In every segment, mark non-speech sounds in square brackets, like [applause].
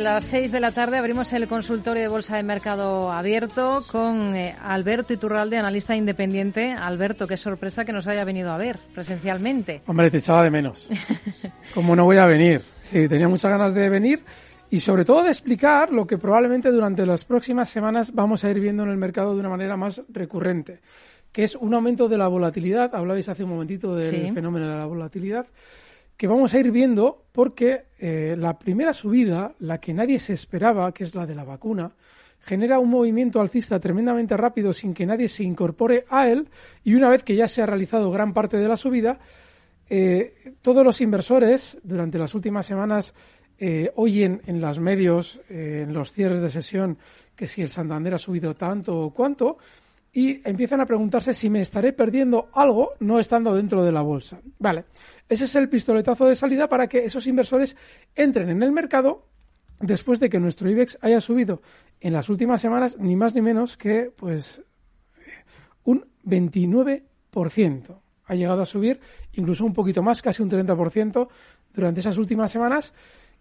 De las seis de la tarde, abrimos el consultorio de Bolsa de Mercado abierto con eh, Alberto Iturralde, analista independiente. Alberto, qué sorpresa que nos haya venido a ver presencialmente. Hombre, te echaba de menos. [laughs] ¿Cómo no voy a venir? Sí, tenía muchas ganas de venir y sobre todo de explicar lo que probablemente durante las próximas semanas vamos a ir viendo en el mercado de una manera más recurrente, que es un aumento de la volatilidad. Hablabais hace un momentito del fenómeno de la volatilidad que vamos a ir viendo porque eh, la primera subida, la que nadie se esperaba, que es la de la vacuna, genera un movimiento alcista tremendamente rápido sin que nadie se incorpore a él y una vez que ya se ha realizado gran parte de la subida, eh, todos los inversores durante las últimas semanas eh, oyen en los medios, en los cierres de sesión, que si el Santander ha subido tanto o cuánto, y empiezan a preguntarse si me estaré perdiendo algo no estando dentro de la bolsa. Vale, ese es el pistoletazo de salida para que esos inversores entren en el mercado después de que nuestro IBEX haya subido en las últimas semanas ni más ni menos que pues un 29%. Ha llegado a subir incluso un poquito más, casi un 30% durante esas últimas semanas.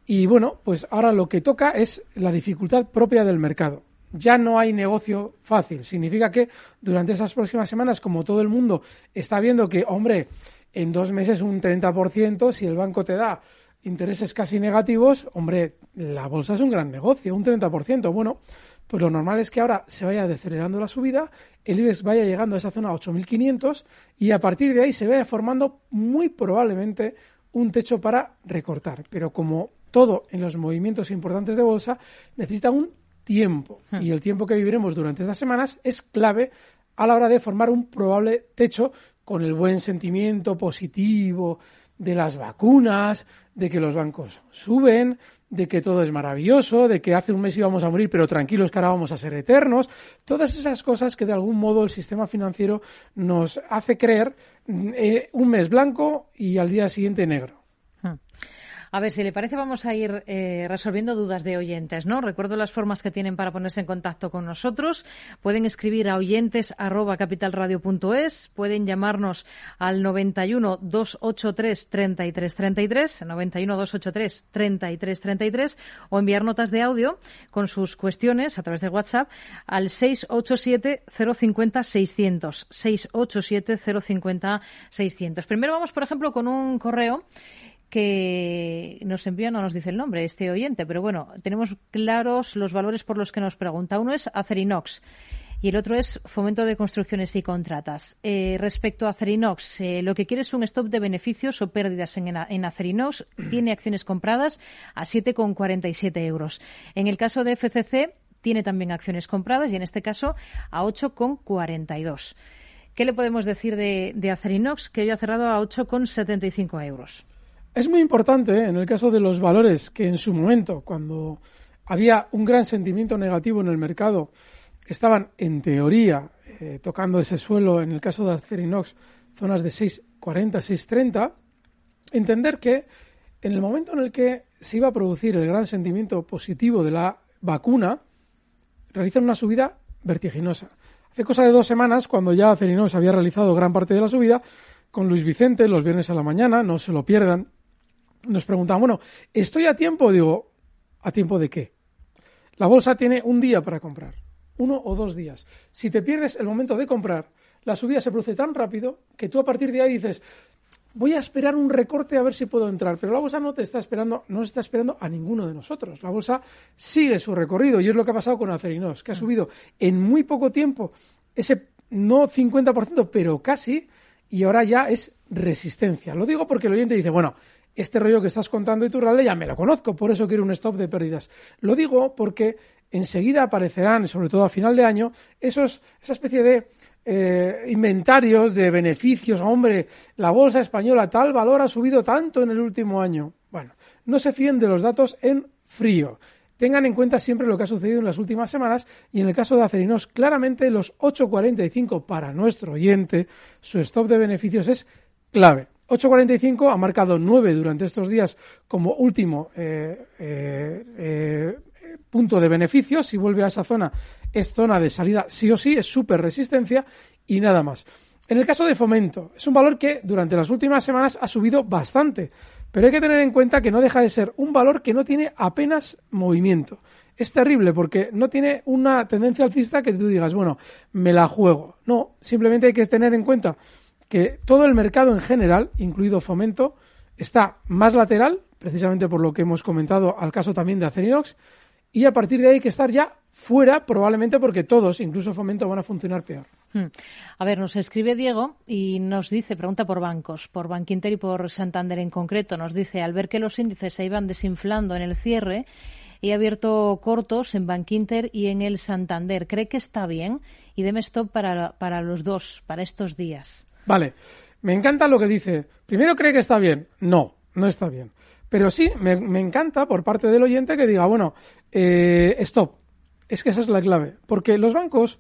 Y bueno, pues ahora lo que toca es la dificultad propia del mercado ya no hay negocio fácil. Significa que durante esas próximas semanas, como todo el mundo está viendo que, hombre, en dos meses un 30%, si el banco te da intereses casi negativos, hombre, la bolsa es un gran negocio, un 30%. Bueno, pues lo normal es que ahora se vaya decelerando la subida, el IBEX vaya llegando a esa zona 8.500 y a partir de ahí se vaya formando muy probablemente un techo para recortar. Pero como todo en los movimientos importantes de bolsa necesita un tiempo. Hmm. Y el tiempo que viviremos durante estas semanas es clave a la hora de formar un probable techo con el buen sentimiento positivo de las vacunas, de que los bancos suben, de que todo es maravilloso, de que hace un mes íbamos a morir, pero tranquilos que ahora vamos a ser eternos. Todas esas cosas que de algún modo el sistema financiero nos hace creer eh, un mes blanco y al día siguiente negro. A ver, si le parece, vamos a ir eh, resolviendo dudas de oyentes, ¿no? Recuerdo las formas que tienen para ponerse en contacto con nosotros. Pueden escribir a oyentes@capitalradio.es, pueden llamarnos al 91 283 3333, 91 283 3333 o enviar notas de audio con sus cuestiones a través de WhatsApp al 687 050 600, 687 050 600. Primero vamos, por ejemplo, con un correo que nos envía, no nos dice el nombre, este oyente, pero bueno, tenemos claros los valores por los que nos pregunta. Uno es Acerinox y el otro es Fomento de Construcciones y Contratas. Eh, respecto a Acerinox, eh, lo que quiere es un stop de beneficios o pérdidas en, en Acerinox. [clears throat] Tiene acciones compradas a 7,47 euros. En el caso de FCC, tiene también acciones compradas y en este caso a 8,42. ¿Qué le podemos decir de, de Acerinox? Que hoy ha cerrado a 8,75 euros. Es muy importante ¿eh? en el caso de los valores que en su momento, cuando había un gran sentimiento negativo en el mercado, estaban en teoría eh, tocando ese suelo, en el caso de Acerinox, zonas de 6,40, 6,30, entender que en el momento en el que se iba a producir el gran sentimiento positivo de la vacuna, realizan una subida vertiginosa. Hace cosa de dos semanas, cuando ya Acerinos había realizado gran parte de la subida, con Luis Vicente, los viernes a la mañana, no se lo pierdan, nos preguntaban, bueno, ¿estoy a tiempo? Digo, ¿a tiempo de qué? La bolsa tiene un día para comprar, uno o dos días. Si te pierdes el momento de comprar, la subida se produce tan rápido que tú a partir de ahí dices, voy a esperar un recorte a ver si puedo entrar. Pero la bolsa no te está esperando, no está esperando a ninguno de nosotros. La bolsa sigue su recorrido y es lo que ha pasado con Acerinos, que ha subido en muy poco tiempo ese no 50%, pero casi, y ahora ya es resistencia. Lo digo porque el oyente dice, bueno, este rollo que estás contando y tu realidad ya me lo conozco, por eso quiero un stop de pérdidas. Lo digo porque enseguida aparecerán, sobre todo a final de año, esos, esa especie de eh, inventarios de beneficios. Hombre, la bolsa española tal valor ha subido tanto en el último año. Bueno, no se fíen de los datos en frío. Tengan en cuenta siempre lo que ha sucedido en las últimas semanas y en el caso de Acerinos, claramente los 8.45 para nuestro oyente, su stop de beneficios es clave. 8.45 ha marcado 9 durante estos días como último eh, eh, punto de beneficio. Si vuelve a esa zona, es zona de salida sí o sí, es súper resistencia y nada más. En el caso de fomento, es un valor que durante las últimas semanas ha subido bastante, pero hay que tener en cuenta que no deja de ser un valor que no tiene apenas movimiento. Es terrible porque no tiene una tendencia alcista que tú digas, bueno, me la juego. No, simplemente hay que tener en cuenta que todo el mercado en general, incluido fomento, está más lateral, precisamente por lo que hemos comentado al caso también de Acerinox, y a partir de ahí hay que estar ya fuera, probablemente porque todos, incluso Fomento, van a funcionar peor. Hmm. A ver, nos escribe Diego y nos dice, pregunta por bancos, por Bankinter y por Santander en concreto, nos dice, al ver que los índices se iban desinflando en el cierre, he abierto cortos en Bankinter y en el Santander. ¿Cree que está bien? Y deme stop para, para los dos, para estos días. Vale, me encanta lo que dice. Primero, ¿cree que está bien? No, no está bien. Pero sí, me, encanta por parte del oyente que diga, bueno, eh, stop. Es que esa es la clave. Porque los bancos,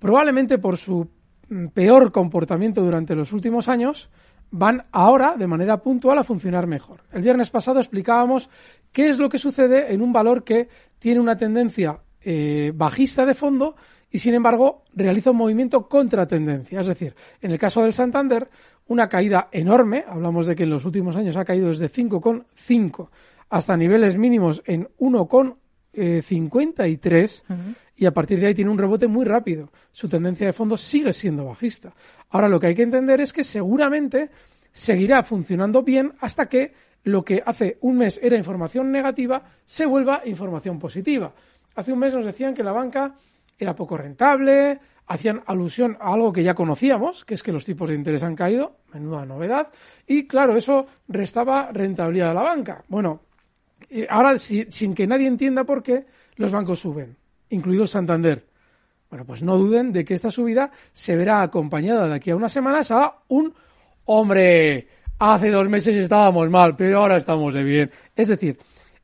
probablemente por su mm, peor comportamiento durante los últimos años, van ahora de manera puntual a funcionar mejor. El viernes pasado explicábamos qué es lo que sucede en un valor que tiene una tendencia eh, bajista de fondo y sin embargo realiza un movimiento contra tendencia. Es decir, en el caso del Santander, una caída enorme, hablamos de que en los últimos años ha caído desde 5,5 hasta niveles mínimos en 1,53 y a partir de ahí tiene un rebote muy rápido. Su tendencia de fondo sigue siendo bajista. Ahora lo que hay que entender es que seguramente seguirá funcionando bien hasta que lo que hace un mes era información negativa se vuelva información positiva. Hace un mes nos decían que la banca era poco rentable, hacían alusión a algo que ya conocíamos, que es que los tipos de interés han caído, menuda novedad, y claro, eso restaba rentabilidad a la banca. Bueno, ahora sin que nadie entienda por qué los bancos suben, incluido el Santander. Bueno, pues no duden de que esta subida se verá acompañada de aquí a unas semanas a un hombre. Hace dos meses estábamos mal, pero ahora estamos de bien. Es decir,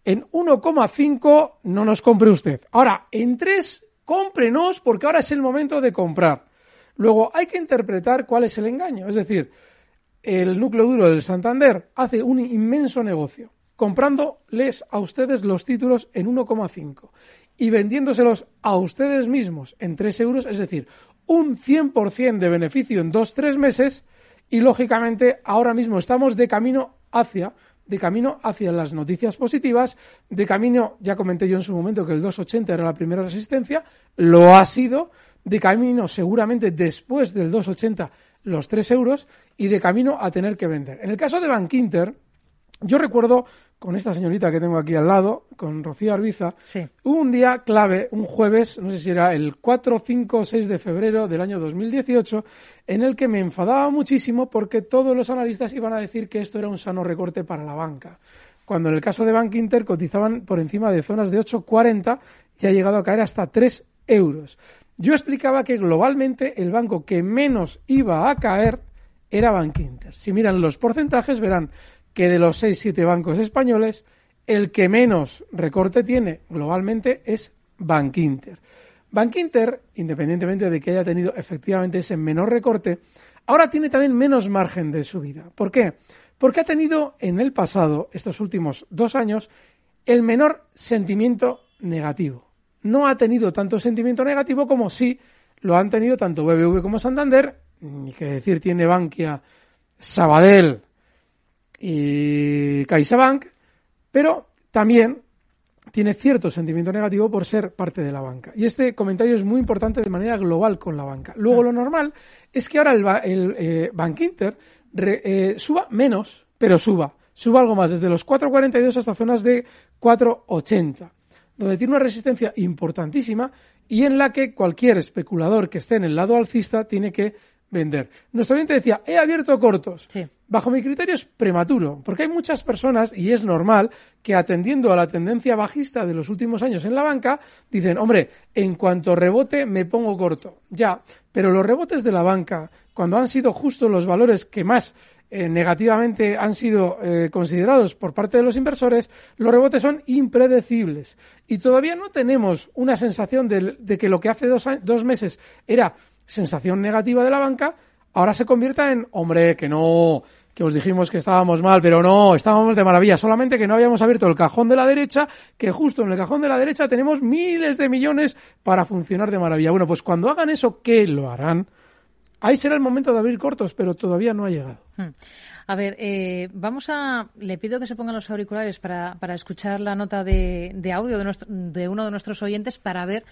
en 1,5 no nos compre usted. Ahora, en 3 cómprenos porque ahora es el momento de comprar. Luego hay que interpretar cuál es el engaño. Es decir, el núcleo duro del Santander hace un inmenso negocio comprándoles a ustedes los títulos en 1,5 y vendiéndoselos a ustedes mismos en 3 euros, es decir, un 100% de beneficio en 2-3 meses y lógicamente ahora mismo estamos de camino hacia de camino hacia las noticias positivas, de camino, ya comenté yo en su momento que el 2,80 era la primera resistencia, lo ha sido, de camino seguramente después del 2,80 los 3 euros y de camino a tener que vender. En el caso de Bank Inter, yo recuerdo con esta señorita que tengo aquí al lado, con Rocío Arbiza, hubo un día clave, un jueves, no sé si era el 4, 5 o 6 de febrero del año 2018, en el que me enfadaba muchísimo porque todos los analistas iban a decir que esto era un sano recorte para la banca. Cuando en el caso de Bank Inter cotizaban por encima de zonas de 8,40 y ha llegado a caer hasta 3 euros. Yo explicaba que globalmente el banco que menos iba a caer era Bank Inter. Si miran los porcentajes verán que de los 6-7 bancos españoles, el que menos recorte tiene globalmente es Bank Inter. Independientemente de que haya tenido efectivamente ese menor recorte, ahora tiene también menos margen de subida. ¿Por qué? Porque ha tenido en el pasado, estos últimos dos años, el menor sentimiento negativo. No ha tenido tanto sentimiento negativo como sí lo han tenido tanto BBV como Santander, ni que decir tiene Bankia, Sabadell y CaixaBank, pero también tiene cierto sentimiento negativo por ser parte de la banca. Y este comentario es muy importante de manera global con la banca. Luego, lo normal es que ahora el, el eh, Bank Inter eh, suba menos, pero suba. Suba algo más, desde los 4,42 hasta zonas de 4,80, donde tiene una resistencia importantísima y en la que cualquier especulador que esté en el lado alcista tiene que vender. Nuestro oyente decía, he abierto cortos. Bajo mi criterio es prematuro, porque hay muchas personas, y es normal, que atendiendo a la tendencia bajista de los últimos años en la banca, dicen, hombre, en cuanto rebote me pongo corto. Ya, pero los rebotes de la banca, cuando han sido justo los valores que más eh, negativamente han sido eh, considerados por parte de los inversores, los rebotes son impredecibles. Y todavía no tenemos una sensación de, de que lo que hace dos, dos meses era sensación negativa de la banca, ahora se convierta en, hombre, que no, que os dijimos que estábamos mal, pero no, estábamos de maravilla, solamente que no habíamos abierto el cajón de la derecha, que justo en el cajón de la derecha tenemos miles de millones para funcionar de maravilla. Bueno, pues cuando hagan eso, ¿qué lo harán? Ahí será el momento de abrir cortos, pero todavía no ha llegado. Hmm. A ver, eh, vamos a. Le pido que se pongan los auriculares para, para escuchar la nota de, de audio de, nuestro, de uno de nuestros oyentes para ver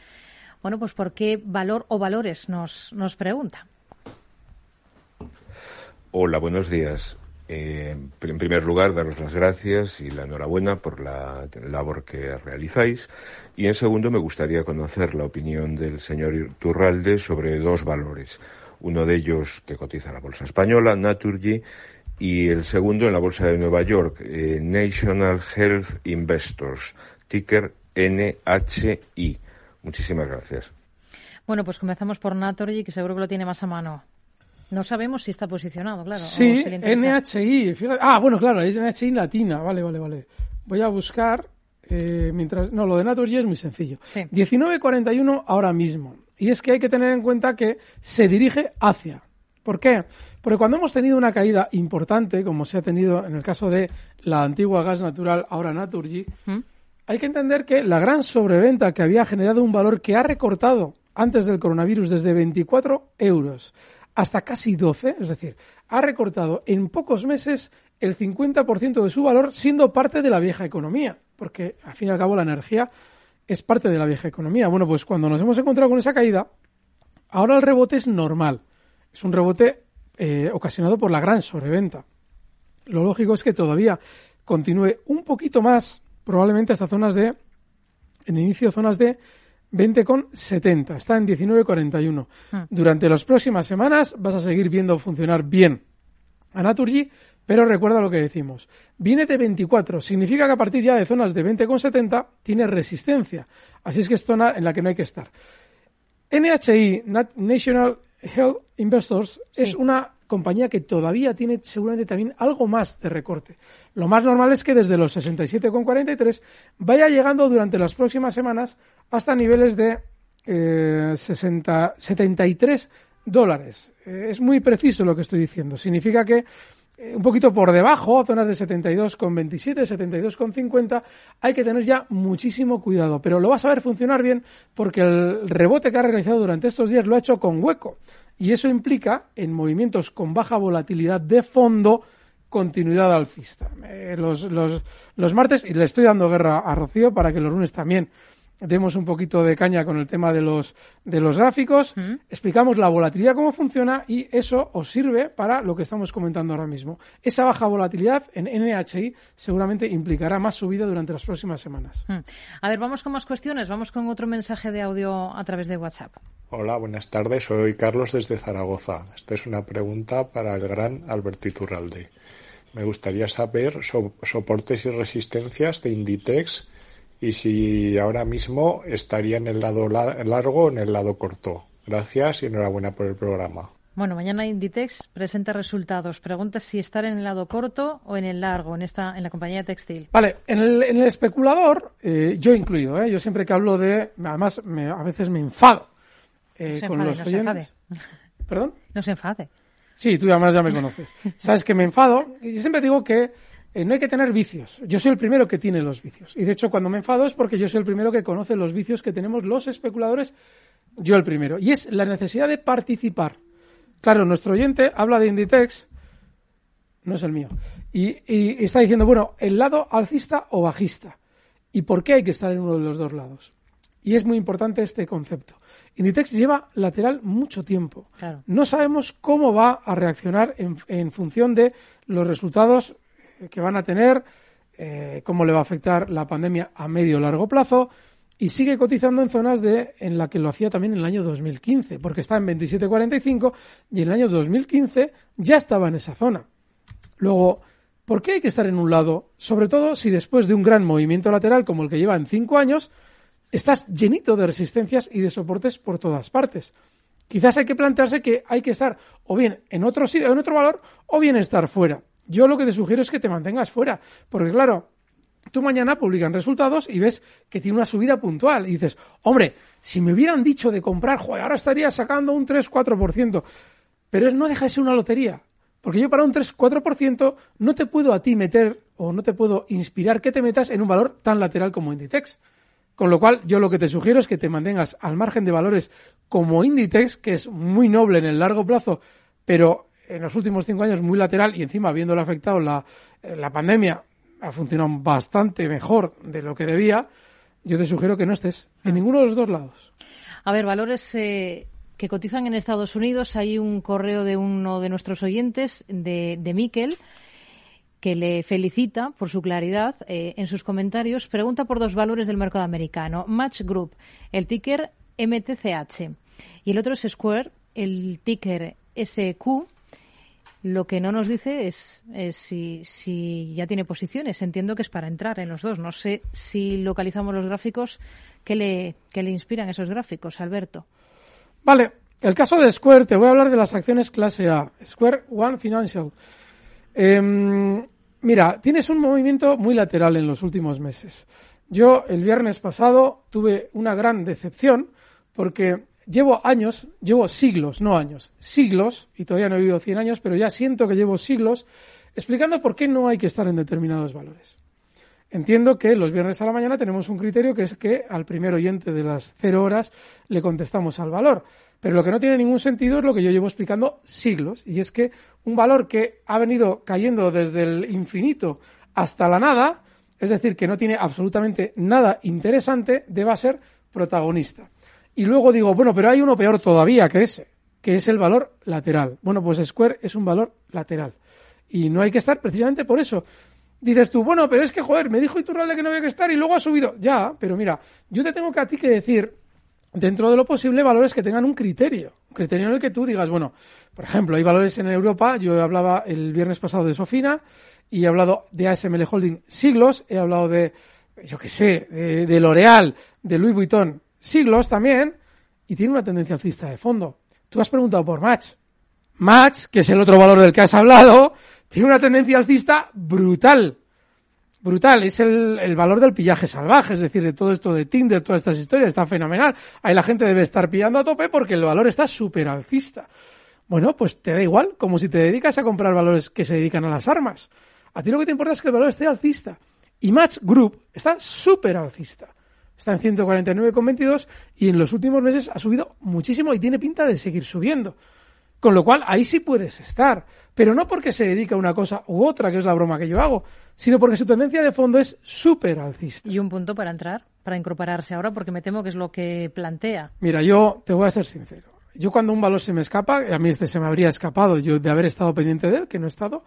bueno, pues por qué valor o valores nos, nos pregunta. Hola, buenos días. Eh, en primer lugar, daros las gracias y la enhorabuena por la labor que realizáis. Y en segundo, me gustaría conocer la opinión del señor Turralde sobre dos valores. Uno de ellos que cotiza la Bolsa Española, Naturgy, y el segundo en la Bolsa de Nueva York, eh, National Health Investors, ticker NHI. Muchísimas gracias. Bueno, pues comenzamos por Naturgy, que seguro que lo tiene más a mano. No sabemos si está posicionado, claro. Sí, NHI. Ah, bueno, claro, es NHI latina. Vale, vale, vale. Voy a buscar. Eh, mientras No, lo de Naturgy es muy sencillo. 19.41 ahora mismo. Y es que hay que tener en cuenta que se dirige hacia. ¿Por qué? Porque cuando hemos tenido una caída importante, como se ha tenido en el caso de la antigua gas natural, ahora Naturgy, ¿Mm? Hay que entender que la gran sobreventa que había generado un valor que ha recortado antes del coronavirus desde 24 euros hasta casi 12, es decir, ha recortado en pocos meses el 50% de su valor siendo parte de la vieja economía, porque al fin y al cabo la energía es parte de la vieja economía. Bueno, pues cuando nos hemos encontrado con esa caída, ahora el rebote es normal, es un rebote eh, ocasionado por la gran sobreventa. Lo lógico es que todavía continúe un poquito más probablemente hasta zonas de, en inicio, zonas de 20,70. Está en 19,41. Hmm. Durante las próximas semanas vas a seguir viendo funcionar bien a Naturgy, pero recuerda lo que decimos. Viene de 24, significa que a partir ya de zonas de 20,70 tiene resistencia. Así es que es zona en la que no hay que estar. NHI, National Health Investors, es una compañía que todavía tiene seguramente también algo más de recorte. Lo más normal es que desde los 67,43 vaya llegando durante las próximas semanas hasta niveles de 60, eh, 73 dólares. Eh, es muy preciso lo que estoy diciendo. Significa que eh, un poquito por debajo, zonas de 72,27, 72,50, hay que tener ya muchísimo cuidado. Pero lo vas a ver funcionar bien porque el rebote que ha realizado durante estos días lo ha hecho con hueco. Y eso implica, en movimientos con baja volatilidad de fondo, continuidad alcista. Eh, los, los, los martes, y le estoy dando guerra a Rocío para que los lunes también demos un poquito de caña con el tema de los, de los gráficos, explicamos la volatilidad, cómo funciona y eso os sirve para lo que estamos comentando ahora mismo. Esa baja volatilidad en NHI seguramente implicará más subida durante las próximas semanas. A ver, vamos con más cuestiones. Vamos con otro mensaje de audio a través de WhatsApp. Hola, buenas tardes. Soy Carlos desde Zaragoza. Esta es una pregunta para el gran Albertito Urralde. Me gustaría saber soportes y resistencias de Inditex y si ahora mismo estaría en el lado largo o en el lado corto. Gracias y enhorabuena por el programa. Bueno, mañana Inditex presenta resultados. Pregunta si estar en el lado corto o en el largo, en esta, en la compañía textil. Vale, en el, en el especulador, eh, yo incluido, ¿eh? yo siempre que hablo de, además a veces me enfado eh, con los oyentes. ¿Perdón? No se enfade. Sí, tú además ya me conoces. [laughs] Sabes que me enfado y siempre digo que eh, no hay que tener vicios. Yo soy el primero que tiene los vicios. Y de hecho, cuando me enfado es porque yo soy el primero que conoce los vicios que tenemos los especuladores, yo el primero. Y es la necesidad de participar. Claro, nuestro oyente habla de Inditex, no es el mío, y, y está diciendo, bueno, el lado alcista o bajista. ¿Y por qué hay que estar en uno de los dos lados? Y es muy importante este concepto. Inditex lleva lateral mucho tiempo. No sabemos cómo va a reaccionar en, función de los resultados que van a tener, eh, cómo le va a afectar la pandemia a medio o largo plazo, y sigue cotizando en zonas de en la que lo hacía también en el año 2015, porque está en 27.45 y en el año 2015 ya estaba en esa zona. Luego, ¿por qué hay que estar en un lado? Sobre todo si después de un gran movimiento lateral como el que lleva en cinco años, estás llenito de resistencias y de soportes por todas partes. Quizás hay que plantearse que hay que estar o bien en otro sitio, en otro valor, o bien estar fuera. Yo lo que te sugiero es que te mantengas fuera, porque claro, tú mañana publican resultados y ves que tiene una subida puntual y dices, hombre, si me hubieran dicho de comprar, joder, ahora estaría sacando un 3-4%, pero no deja de ser una lotería, porque yo para un 3-4% no te puedo a ti meter o no te puedo inspirar que te metas en un valor tan lateral como Inditex. Con lo cual, yo lo que te sugiero es que te mantengas al margen de valores como Inditex, que es muy noble en el largo plazo, pero en los últimos cinco años muy lateral y encima habiéndole afectado la, eh, la pandemia, ha funcionado bastante mejor de lo que debía. Yo te sugiero que no estés en ah. ninguno de los dos lados. A ver, valores eh, que cotizan en Estados Unidos. Hay un correo de uno de nuestros oyentes, de, de Miquel, que le felicita por su claridad eh, en sus comentarios, pregunta por dos valores del mercado americano. Match Group, el ticker MTCH, y el otro es Square, el ticker SQ. Lo que no nos dice es, si, ya tiene posiciones. Entiendo que es para entrar en los dos. No sé si localizamos los gráficos. ¿Qué le, qué le inspiran esos gráficos, Alberto? Vale. El caso de Square, te voy a hablar de las acciones clase A. Square One Financial. Eh, Mira, tienes un movimiento muy lateral en los últimos meses. Yo el viernes pasado tuve una gran decepción porque llevo años, llevo siglos, no años, siglos, y todavía no he vivido 100 años, pero ya siento que llevo siglos explicando por qué no hay que estar en determinados valores. Entiendo que los viernes a la mañana tenemos un criterio que es que al primer oyente de las cero horas le contestamos al valor. Pero lo que no tiene ningún sentido es lo que yo llevo explicando siglos, y es que un valor que ha venido cayendo desde el infinito hasta la nada, es decir, que no tiene absolutamente nada interesante, deba ser protagonista. Y luego digo, bueno, pero hay uno peor todavía que ese, que es el valor lateral. Bueno, pues Square es un valor lateral. Y no hay que estar precisamente por eso. Dices tú, bueno, pero es que, joder, me dijo Iturralde que no había que estar y luego ha subido. Ya, pero mira, yo te tengo que a ti que decir dentro de lo posible, valores que tengan un criterio. Un criterio en el que tú digas, bueno, por ejemplo, hay valores en Europa, yo hablaba el viernes pasado de Sofina y he hablado de ASML Holding siglos, he hablado de, yo qué sé, de, L'Oreal, de Louis Vuitton siglos también, y tiene una tendencia alcista de fondo. Tú has preguntado por Match. Match, que es el otro valor del que has hablado, tiene una tendencia alcista brutal brutal. Es el, valor del pillaje salvaje, es decir, de todo esto de Tinder, todas estas historias, está fenomenal. Ahí la gente debe estar pillando a tope porque el valor está súper alcista. Bueno, pues te da igual, como si te dedicas a comprar valores que se dedican a las armas. A ti lo que te importa es que el valor esté alcista. Y Match Group está súper alcista. Está en 149,22 y en los últimos meses ha subido muchísimo y tiene pinta de seguir subiendo. Con lo cual, ahí sí puedes estar. Pero no porque se dedica a una cosa u otra, que es la broma que yo hago, sino porque su tendencia de fondo es súper alcista. ¿Y un punto para entrar, para incorporarse ahora? Porque me temo que es lo que plantea. Mira, yo te voy a ser sincero. Yo cuando un valor se me escapa, a mí este se me habría escapado yo de haber estado pendiente de él, que no he estado,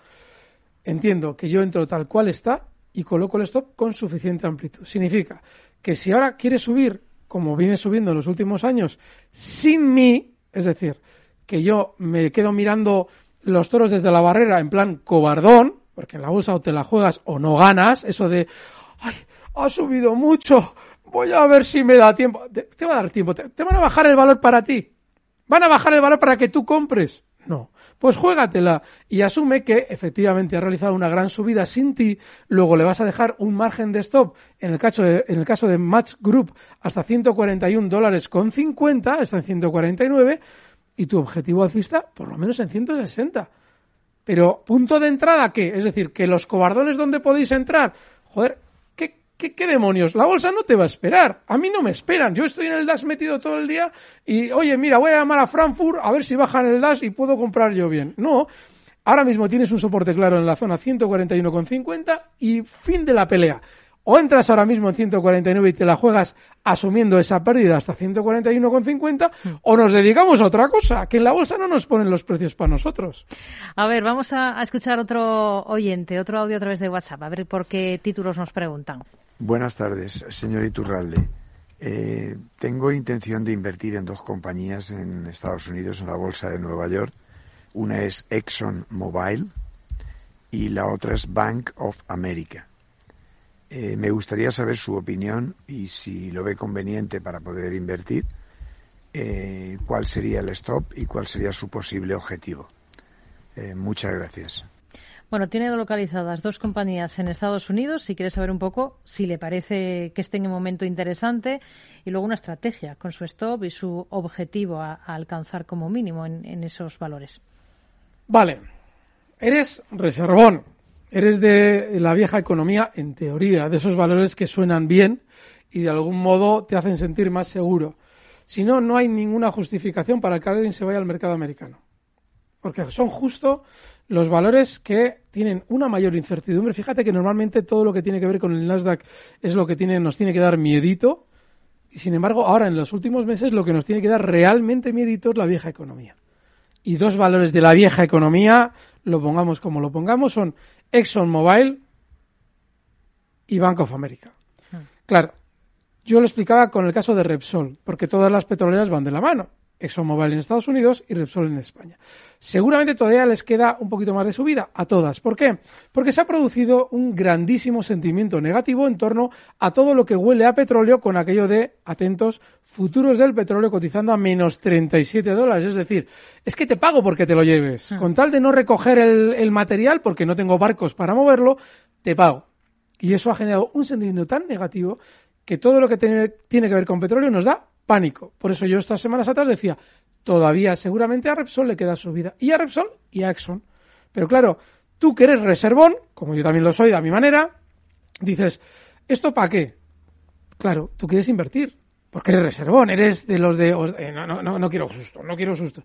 entiendo que yo entro tal cual está y coloco el stop con suficiente amplitud. Significa que si ahora quiere subir, como viene subiendo en los últimos años, sin mí, es decir, que yo me quedo mirando los toros desde la barrera en plan cobardón, porque en la bolsa o te la juegas o no ganas, eso de, ay, ha subido mucho, voy a ver si me da tiempo. Te, va a dar tiempo, te, te, van a bajar el valor para ti. Van a bajar el valor para que tú compres. No. Pues juégatela y asume que efectivamente ha realizado una gran subida sin ti, luego le vas a dejar un margen de stop en el caso de, en el caso de Match Group hasta 141 dólares con 50, está en 149, y tu objetivo alcista por lo menos en 160. Pero punto de entrada, ¿qué? Es decir, que los cobardones donde podéis entrar, joder, ¿qué, demonios? La bolsa no te va a esperar. A mí no me esperan. Yo estoy en el DAS metido todo el día y, oye, mira, voy a llamar a Frankfurt a ver si bajan el DAS y puedo comprar yo bien. No. Ahora mismo tienes un soporte claro en la zona 141,50 y fin de la pelea o entras ahora mismo en 149 y te la juegas asumiendo esa pérdida hasta 141,50 o nos dedicamos a otra cosa, que en la bolsa no nos ponen los precios para nosotros. A ver, vamos a, escuchar otro oyente, otro audio a través de WhatsApp, a ver por qué títulos nos preguntan. Buenas tardes, señor Iturralde. Eh, tengo intención de invertir en dos compañías en Estados Unidos, en la bolsa de Nueva York. Una es Exxon Mobil y la otra es Bank of America. Eh, me gustaría saber su opinión y si lo ve conveniente para poder invertir, eh, cuál sería el stop y cuál sería su posible objetivo. Eh, muchas gracias. Bueno, tiene localizadas dos compañías en Estados Unidos. Si quiere saber un poco si le parece que esté en un momento interesante y luego una estrategia con su stop y su objetivo a, alcanzar como mínimo en esos valores. Vale. Eres reservón Eres de la vieja economía, en teoría, de esos valores que suenan bien y de algún modo te hacen sentir más seguro. Si no, no hay ninguna justificación para que alguien se vaya al mercado americano. Porque son justo los valores que tienen una mayor incertidumbre. Fíjate que normalmente todo lo que tiene que ver con el Nasdaq es lo que tiene, nos tiene que dar miedito. Y sin embargo, ahora en los últimos meses lo que nos tiene que dar realmente miedito es la vieja economía. Y dos valores de la vieja economía, lo pongamos como lo pongamos, son ExxonMobil y Bank of America. Hmm. Claro, yo lo explicaba con el caso de Repsol, porque todas las petroleras van de la mano. ExxonMobil en Estados Unidos y Repsol en España. Seguramente todavía les queda un poquito más de subida a todas. ¿Por qué? Porque se ha producido un grandísimo sentimiento negativo en torno a todo lo que huele a petróleo con aquello de, atentos, futuros del petróleo cotizando a menos 37 dólares. Es decir, es que te pago porque te lo lleves. Hmm. Con tal de no recoger el, el material, porque no tengo barcos para moverlo, te pago. Y eso ha generado un sentimiento tan negativo que todo lo que tiene, tiene que ver con petróleo nos da pánico. Por eso yo estas semanas atrás decía, todavía seguramente a Repsol le queda subida. Y a Repsol y a Exxon. Pero claro, tú que eres reservón, como yo también lo soy de mi manera, dices, ¿esto para qué? Claro, tú quieres invertir. Porque eres reservón, eres de los de... Eh, no, no, no, no quiero susto, no quiero susto.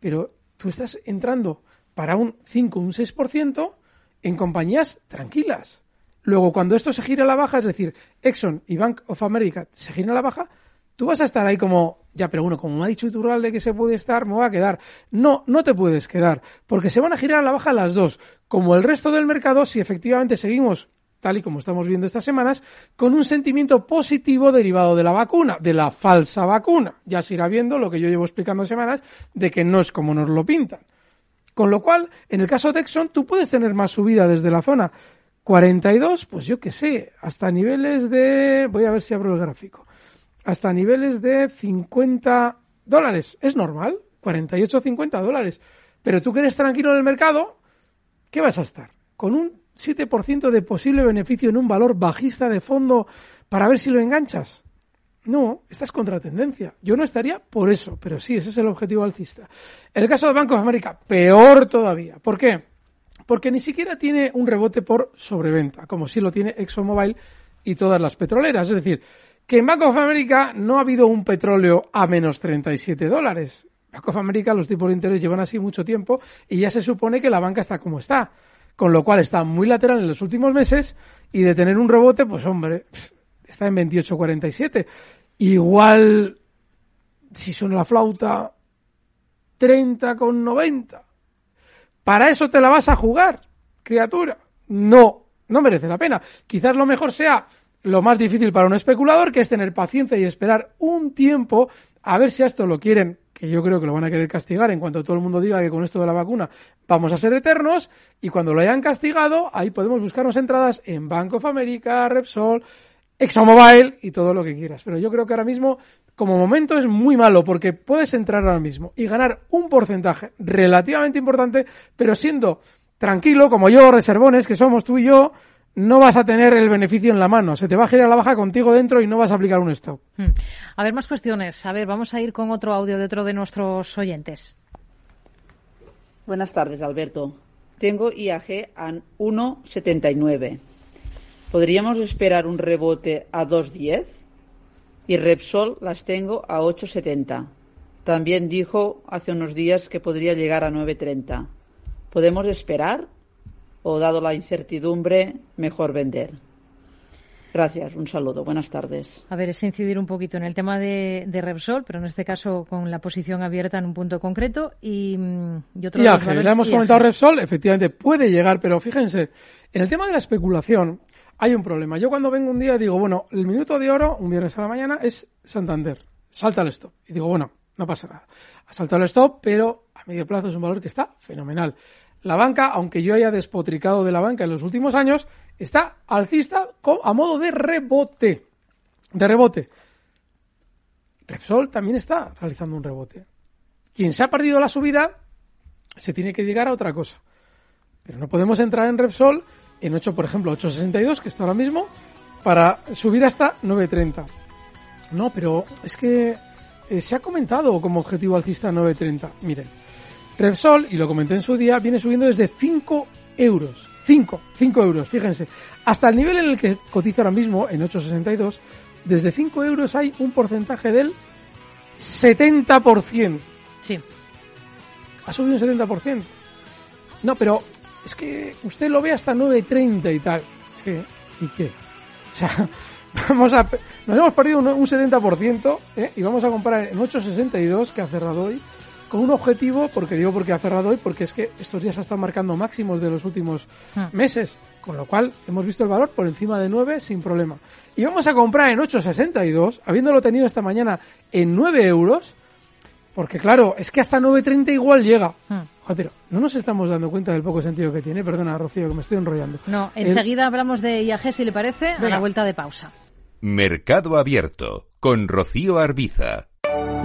Pero tú estás entrando para un 5, un 6% en compañías tranquilas. Luego, cuando esto se gira a la baja, es decir, Exxon y Bank of America se giran a la baja, tú vas a estar ahí como, ya, pero bueno, como me ha dicho Iturralde que se puede estar, me voy a quedar. No, no te puedes quedar, porque se van a girar a la baja las dos. Como el resto del mercado, si efectivamente seguimos tal y como estamos viendo estas semanas, con un sentimiento positivo derivado de la vacuna, de la falsa vacuna. Ya se irá viendo lo que yo llevo explicando semanas, de que no es como nos lo pintan. Con lo cual, en el caso de Exxon, tú puedes tener más subida desde la zona 42, pues yo qué sé, hasta niveles de... Voy a ver si abro el gráfico hasta niveles de 50 dólares. Es normal, 48 o 50 dólares. Pero tú que eres tranquilo en el mercado, ¿qué vas a estar? Con un 7% de posible beneficio en un valor bajista de fondo para ver si lo enganchas. No, estás contra tendencia. Yo no estaría por eso, pero sí, ese es el objetivo alcista. el caso de Banco de América, peor todavía. ¿Por qué? Porque ni siquiera tiene un rebote por sobreventa, como sí lo tiene ExxonMobil y todas las petroleras. Es decir, que en Bank of America no ha habido un petróleo a menos 37 dólares. Bank of America los tipos de interés llevan así mucho tiempo y ya se supone que la banca está como está. Con lo cual está muy lateral en los últimos meses y de tener un rebote, pues hombre, está en 28.47. Igual, si son la flauta, 30,90. ¿Para eso te la vas a jugar, criatura? No, no merece la pena. Quizás lo mejor sea lo más difícil para un especulador, que es tener paciencia y esperar un tiempo a ver si a esto lo quieren, que yo creo que lo van a querer castigar en cuanto todo el mundo diga que con esto de la vacuna vamos a ser eternos, y cuando lo hayan castigado, ahí podemos buscarnos entradas en Bank of America, Repsol, ExxonMobil y todo lo que quieras. Pero yo creo que ahora mismo, como momento, es muy malo porque puedes entrar ahora mismo y ganar un porcentaje relativamente importante, pero siendo tranquilo, como yo, reservones, que somos tú y yo, no vas a tener el beneficio en la mano. Se te va a girar la baja contigo dentro y no vas a aplicar un stop. Hmm. A ver, más cuestiones. A ver, vamos a ir con otro audio de otro de nuestros oyentes. Buenas tardes, Alberto. Tengo IAG a 1,79. ¿Podríamos esperar un rebote a 2,10? Y Repsol las tengo a 8,70. También dijo hace unos días que podría llegar a 9,30. ¿Podemos esperar? ¿O dado la incertidumbre, mejor vender? Gracias, un saludo, buenas tardes. A ver, es incidir un poquito en el tema de, Repsol, pero en este caso con la posición abierta en un punto concreto. Y, mm, y otro ya hemos comentado Repsol, efectivamente puede llegar, pero fíjense, en el tema de la especulación hay un problema. Yo cuando vengo un día digo, bueno, el minuto de oro, un viernes a la mañana, es Santander. Salta el stop. Y digo, bueno, no pasa nada. Ha saltado el stop, pero a medio plazo es un valor que está fenomenal. La banca, aunque yo haya despotricado de la banca en los últimos años, está alcista a modo de rebote. De rebote. Repsol también está realizando un rebote. Quien se ha perdido la subida se tiene que llegar a otra cosa. Pero no podemos entrar en Repsol en 8, por ejemplo, 862, que está ahora mismo, para subir hasta 930. No, pero es que eh, se ha comentado como objetivo alcista 930. Miren, Repsol, y lo comenté en su día, viene subiendo desde 5 euros. 5, 5 euros, fíjense. Hasta el nivel en el que cotiza ahora mismo, en 8,62, desde 5 euros hay un porcentaje del 70%. Sí. Ha subido un 70%. No, pero es que usted lo ve hasta 9.30 y tal. Sí, ¿y qué? O sea, [laughs] vamos a, nos hemos perdido un, 70% ¿eh? y vamos a comprar en 8.62 que ha cerrado hoy con un objetivo, porque digo porque ha cerrado hoy, porque es que estos días ha estado marcando máximos de los últimos ah. meses, con lo cual hemos visto el valor por encima de 9 sin problema. Y vamos a comprar en 8.62, habiéndolo tenido esta mañana en 9 euros, porque claro, es que hasta 9.30 igual llega. Ah. Joder, pero no nos estamos dando cuenta del poco sentido que tiene. Perdona, Rocío, que me estoy enrollando. No, enseguida hablamos de IAG, si le parece, a la vuelta de pausa. Mercado Abierto, con Rocío Arbiza.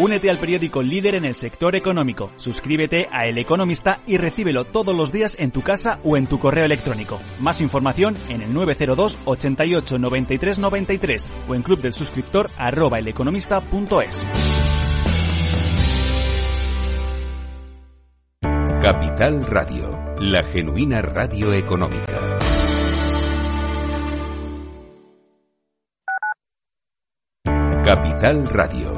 Únete al periódico líder en el sector económico. Suscríbete a El Economista y recíbelo todos los días en tu casa o en tu correo electrónico. Más información en el 902 88 93 93 o en club del suscriptor arroba eleconomista.es. Capital Radio, la genuina radio económica. Capital Radio,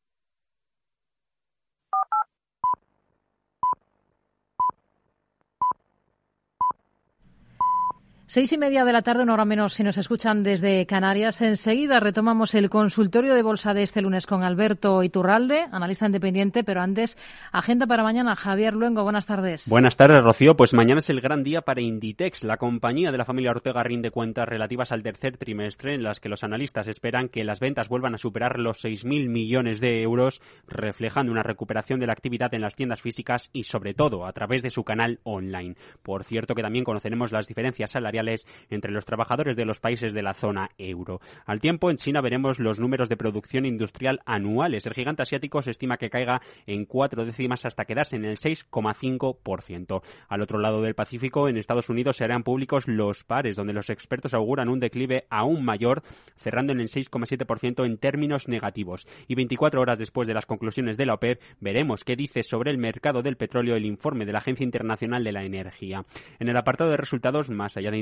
Seis y media de la tarde, una hora menos, si nos escuchan desde Canarias. Enseguida retomamos el consultorio de bolsa de este lunes con Alberto Iturralde, analista independiente, pero antes, agenda para mañana. Javier Luengo, buenas tardes. Buenas tardes, Rocío. Pues mañana es el gran día para Inditex. La compañía de la familia Ortega rinde cuentas relativas al tercer trimestre, en las que los analistas esperan que las ventas vuelvan a superar los 6.000 millones de euros, reflejando una recuperación de la actividad en las tiendas físicas y, sobre todo, a través de su canal online. Por cierto, que también conoceremos las diferencias salariales entre los trabajadores de los países de la zona euro. Al tiempo, en China veremos los números de producción industrial anuales. El gigante asiático se estima que caiga en cuatro décimas hasta quedarse en el 6,5%. Al otro lado del Pacífico, en Estados Unidos, se harán públicos los pares, donde los expertos auguran un declive aún mayor, cerrando en el 6,7% en términos negativos. Y 24 horas después de las conclusiones de la OPEP, veremos qué dice sobre el mercado del petróleo el informe de la Agencia Internacional de la Energía. En el apartado de resultados, más allá de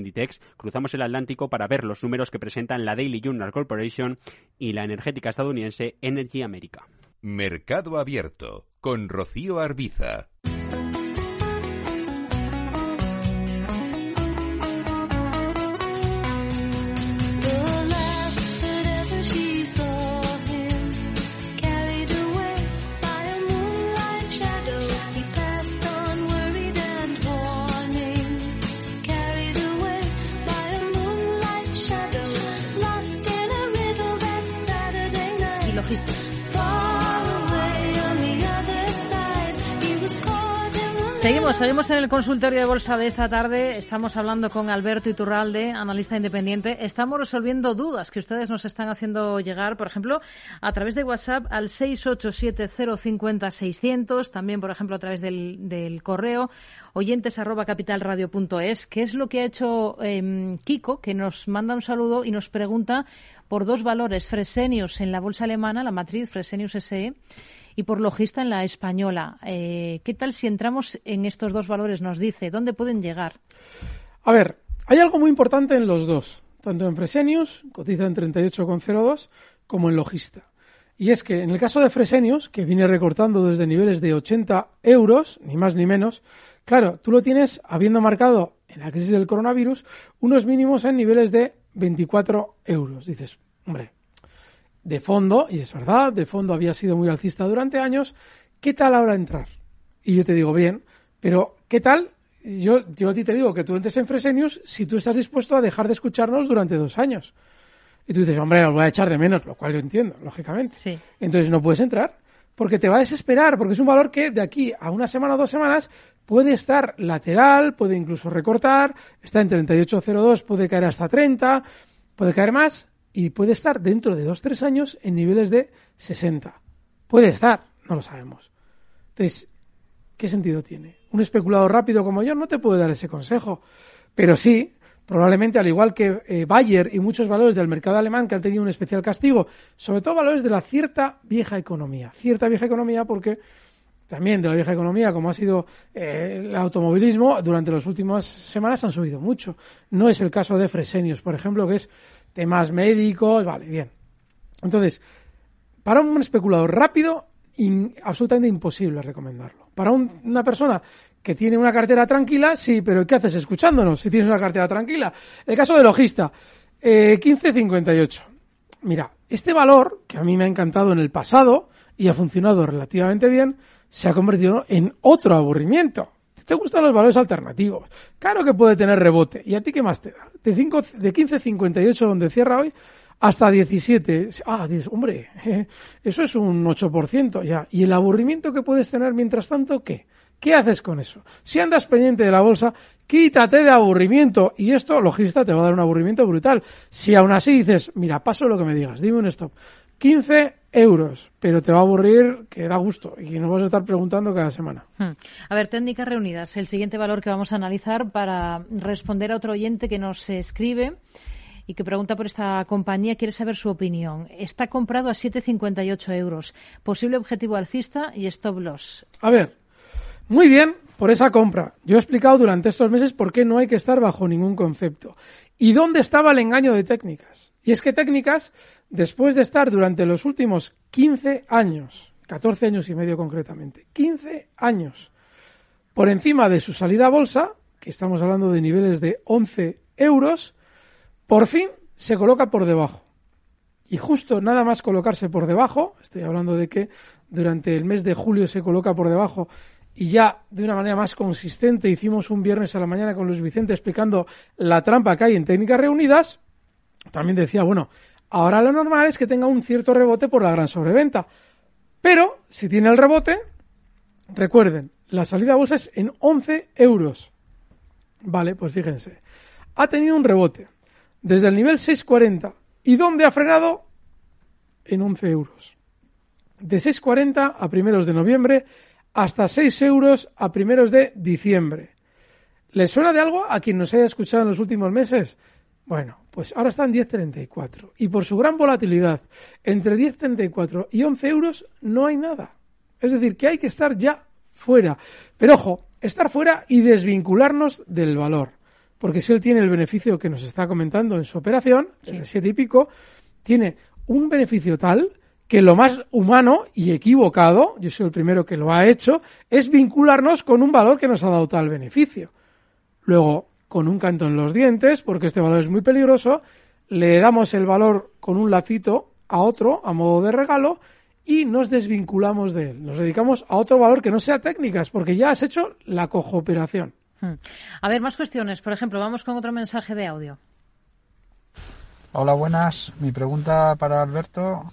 Cruzamos el Atlántico para ver los números que presentan la Daily Journal Corporation y la energética estadounidense Energy America. Mercado Abierto con Rocío Arbiza. Seguimos, seguimos en el consultorio de bolsa de esta tarde. Estamos hablando con Alberto Iturralde, analista independiente. Estamos resolviendo dudas que ustedes nos están haciendo llegar, por ejemplo, a través de WhatsApp al 687050600, también, por ejemplo, a través del, correo oyentes arroba capitalradio.es, que es lo que ha hecho em, Kiko, que nos manda un saludo y nos pregunta por dos valores, Fresenius en la bolsa alemana, la matriz Fresenius SE, y por logista en la española. Eh, ¿Qué tal si entramos en estos dos valores? Nos dice, ¿dónde pueden llegar? A ver, hay algo muy importante en los dos, tanto en Fresenius, cotiza en 38,02, como en logista. Y es que en el caso de Fresenius, que viene recortando desde niveles de 80 euros, ni más ni menos, claro, tú lo tienes habiendo marcado en la crisis del coronavirus unos mínimos en niveles de 24 euros. Dices, hombre, de fondo, y es verdad, de fondo había sido muy alcista durante años, ¿qué tal ahora entrar? Y yo te digo, bien, pero ¿qué tal? Yo, yo a ti te digo que tú entres en Fresenius si tú estás dispuesto a dejar de escucharnos durante dos años. Y tú dices, hombre, os voy a echar de menos, lo cual yo entiendo, lógicamente. Sí. Entonces no puedes entrar porque te va a desesperar, porque es un valor que de aquí a una semana o dos semanas puede estar lateral, puede incluso recortar, está en 38.02, puede caer hasta 30, puede caer más, y puede estar dentro de dos tres años en niveles de 60. Puede estar, no lo sabemos. Entonces, ¿qué sentido tiene? Un especulador rápido como yo no te puede dar ese consejo, pero sí, probablemente al igual que eh, Bayer y muchos valores del mercado alemán que han tenido un especial castigo, sobre todo valores de la cierta vieja economía. Cierta vieja economía porque también de la vieja economía, como ha sido eh, el automovilismo, durante las últimas semanas han subido mucho. No es el caso de Fresenius, por ejemplo, que es temas médicos, vale, bien. Entonces, para un especulador rápido, absolutamente imposible recomendarlo. Para una persona que tiene una cartera tranquila, sí, pero ¿qué haces escuchándonos si tienes una cartera tranquila? El caso de logista, eh, 1558. Mira, este valor, que a mí me ha encantado en el pasado y ha funcionado relativamente bien, se ha convertido en otro aburrimiento. ¿Te gustan los valores alternativos? Claro que puede tener rebote. ¿Y a ti qué más te da? De, 5, de 15.58 donde cierra hoy hasta 17. Ah, hombre, [laughs] eso es un 8% ya. ¿Y el aburrimiento que puedes tener mientras tanto qué? ¿Qué haces con eso? Si andas pendiente de la bolsa, quítate de aburrimiento. Y esto, logista, te va a dar un aburrimiento brutal. Si aún así dices, mira, paso lo que me digas, dime un stop. 15 euros, pero te va a aburrir que da gusto y no vas a estar preguntando cada semana. Hmm. A ver, técnicas reunidas. El siguiente valor que vamos a analizar para responder a otro oyente que nos escribe y que pregunta por esta compañía, quiere saber su opinión. Está comprado a 7,58 euros. Posible objetivo alcista y stop loss. A ver, muy bien, por esa compra. Yo he explicado durante estos meses por qué no hay que estar bajo ningún concepto. ¿Y dónde estaba el engaño de técnicas? Y es que técnicas, después de estar durante los últimos 15 años, 14 años y medio concretamente, 15 años, por encima de su salida a bolsa, que estamos hablando de niveles de 11 euros, por fin se coloca por debajo. Y justo nada más colocarse por debajo, estoy hablando de que durante el mes de julio se coloca por debajo y ya de una manera más consistente hicimos un viernes a la mañana con Luis Vicente explicando la trampa que hay en técnicas reunidas, también decía, bueno, ahora lo normal es que tenga un cierto rebote por la gran sobreventa. Pero si tiene el rebote, recuerden, la salida a bolsa es en 11 euros. Vale, pues fíjense. Ha tenido un rebote desde el nivel 640. ¿Y dónde ha frenado? En 11 euros. De 640 a primeros de noviembre hasta 6 euros a primeros de diciembre. ¿Les suena de algo a quien nos haya escuchado en los últimos meses? Bueno, pues ahora está en 10.34 y por su gran volatilidad entre 10.34 y 11 euros no hay nada. Es decir, que hay que estar ya fuera. Pero ojo, estar fuera y desvincularnos del valor. Porque si él tiene el beneficio que nos está comentando en su operación, el 7 y pico, tiene un beneficio tal que lo más humano y equivocado, yo soy el primero que lo ha hecho, es vincularnos con un valor que nos ha dado tal beneficio. Luego, con un canto en los dientes, porque este valor es muy peligroso, le damos el valor con un lacito a otro a modo de regalo y nos desvinculamos de él. Nos dedicamos a otro valor que no sea técnicas, porque ya has hecho la cojooperación. Hmm. A ver, más cuestiones. Por ejemplo, vamos con otro mensaje de audio. Hola, buenas. Mi pregunta para Alberto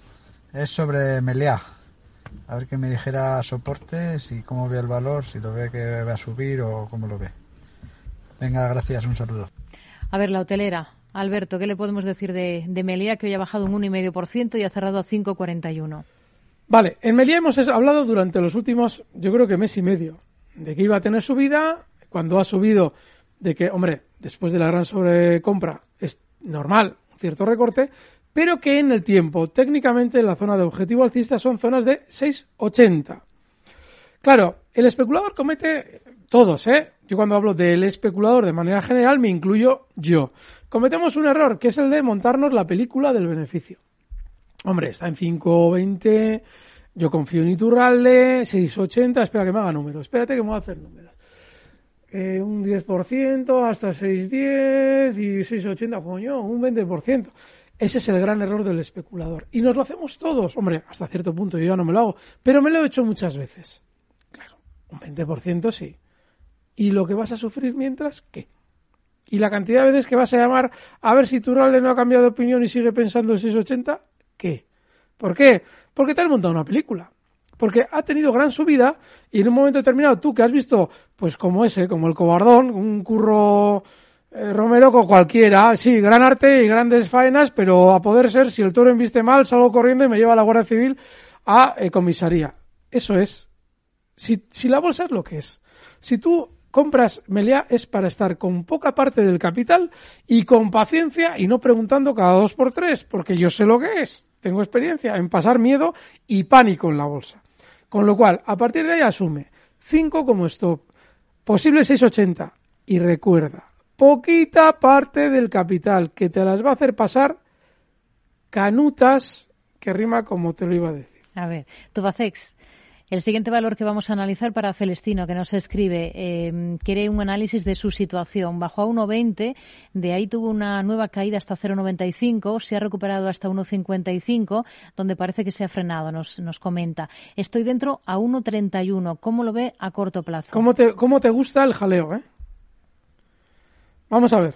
es sobre Meliá. A ver que me dijera soportes y cómo ve el valor, si lo ve que va a subir o cómo lo ve. Venga, gracias, un saludo. A ver, la hotelera. Alberto, ¿qué le podemos decir de, de que hoy ha bajado un 1,5% y ha cerrado a 5,41? Vale, en Melia hemos hablado durante los últimos, yo creo que mes y medio, de que iba a tener subida, cuando ha subido, de que, hombre, después de la gran sobrecompra es normal, un cierto recorte, pero que en el tiempo, técnicamente, la zona de objetivo alcista son zonas de 6,80. Claro, el especulador comete todos, ¿eh? Yo cuando hablo del especulador de manera general me incluyo yo. Cometemos un error, que es el de montarnos la película del beneficio. Hombre, está en 5.20. Yo confío en Iturralde, 6.80. Espera que me haga números. Espérate que me voy a hacer números. Eh, un 10% hasta 6.10 y 6.80, coño, un 20%. Ese es el gran error del especulador. Y nos lo hacemos todos. Hombre, hasta cierto punto yo ya no me lo hago. Pero me lo he hecho muchas veces. Claro, un 20% sí. ¿Y lo que vas a sufrir mientras qué? ¿Y la cantidad de veces que vas a llamar a ver si Turralde no ha cambiado de opinión y sigue pensando en 6.80? qué? ¿Por qué? Porque te has montado una película. Porque ha tenido gran subida y en un momento determinado tú que has visto, pues como ese, como el cobardón, un curro eh, Romero con cualquiera, sí, gran arte y grandes faenas, pero a poder ser, si el toro enviste mal, salgo corriendo y me lleva a la Guardia Civil a eh, comisaría. Eso es. Si, si la bolsa es lo que es. Si tú compras Meliá es para estar con poca parte del capital y con paciencia y no preguntando cada dos por tres, porque yo sé lo que es tengo experiencia en pasar miedo y pánico en la bolsa. Con lo cual, a partir de ahí asume 5 como stop, posible 6,80 y recuerda, poquita parte del capital que te las va a hacer pasar canutas, que rima como te lo iba a decir. A ver, Tubacex, el siguiente valor que vamos a analizar para Celestino, que nos escribe, eh, quiere un análisis de su situación. Bajó a 1,20, de ahí tuvo una nueva caída hasta 0,95, se ha recuperado hasta 1,55, donde parece que se ha frenado, nos, nos comenta. Estoy dentro a 1,31. ¿Cómo lo ve a corto plazo? ¿Cómo te, cómo te gusta el jaleo? Eh? Vamos a ver.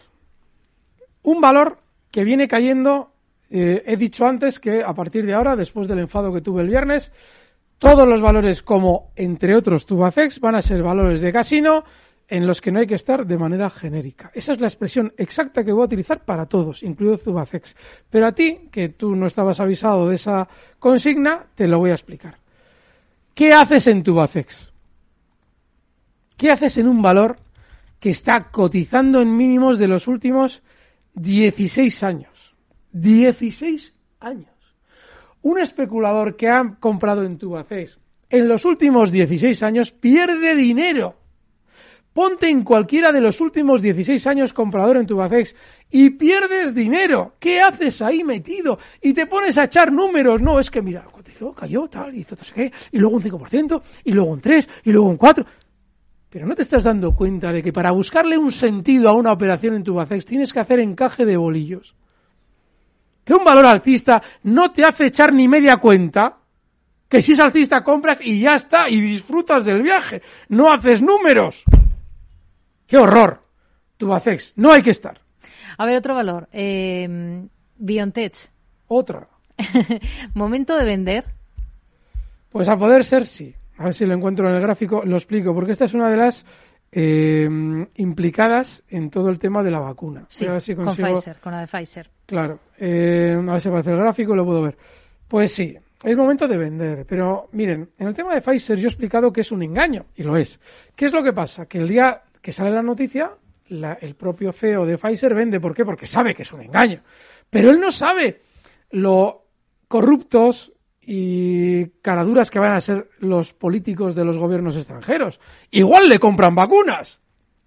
Un valor que viene cayendo, eh, he dicho antes que a partir de ahora, después del enfado que tuve el viernes, todos los valores, como entre otros Tubacex, van a ser valores de casino en los que no hay que estar de manera genérica. Esa es la expresión exacta que voy a utilizar para todos, incluido Tubacex. Pero a ti, que tú no estabas avisado de esa consigna, te lo voy a explicar. ¿Qué haces en Tubacex? ¿Qué haces en un valor que está cotizando en mínimos de los últimos 16 años? 16 años un especulador que ha comprado en Tubacex en los últimos 16 años pierde dinero. Ponte en cualquiera de los últimos 16 años comprador en Tubacex y pierdes dinero. ¿Qué haces ahí metido? Y te pones a echar números. No, es que mira, cayó, tal, hizo no sé qué, y luego un 5%, y luego un 3%, y luego un 4%. Pero no te estás dando cuenta de que para buscarle un sentido a una operación en Tubacex tienes que hacer encaje de bolillos. Que un valor alcista no te hace echar ni media cuenta que si es alcista compras y ya está, y disfrutas del viaje. No haces números. ¡Qué horror! Tubacex, no hay que estar. A ver, otro valor. Eh, Biontech. Otra. [laughs] ¿Momento de vender? Pues a poder ser sí. A ver si lo encuentro en el gráfico, lo explico, porque esta es una de las eh, implicadas en todo el tema de la vacuna. Sí, con Pfizer, con la de Pfizer. Claro. Eh, a ver si aparece el gráfico, lo puedo ver. Pues sí, es momento de vender. Pero miren, en el tema de Pfizer yo he explicado que es un engaño, y lo es. ¿Qué es lo que pasa? Que el día que sale la noticia, el propio CEO de Pfizer vende. ¿Por qué? Porque sabe que es un engaño. Pero él no sabe lo corruptos y caraduras que van a ser los políticos de los gobiernos extranjeros. Igual le compran vacunas.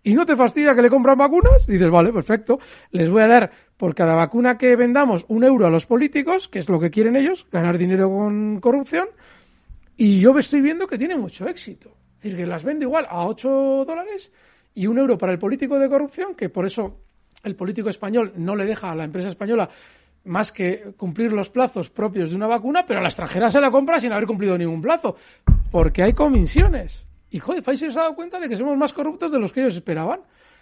¿Y no te fastidia que le compran vacunas? dices, vale, perfecto. Les voy a dar por cada vacuna que vendamos un euro a los políticos, que es lo que quieren ellos, ganar dinero con corrupción. Y yo estoy viendo que tiene mucho éxito. Es decir, que las vende igual a 8 dólares y un euro para el político de corrupción, que por eso el político español no le deja a la empresa española más que cumplir los plazos propios de una vacuna, pero a la extranjera se la compra sin haber cumplido ningún plazo, porque hay comisiones. Y joder, Pfizer se ha dado cuenta de que somos más corruptos de los que ellos esperaban.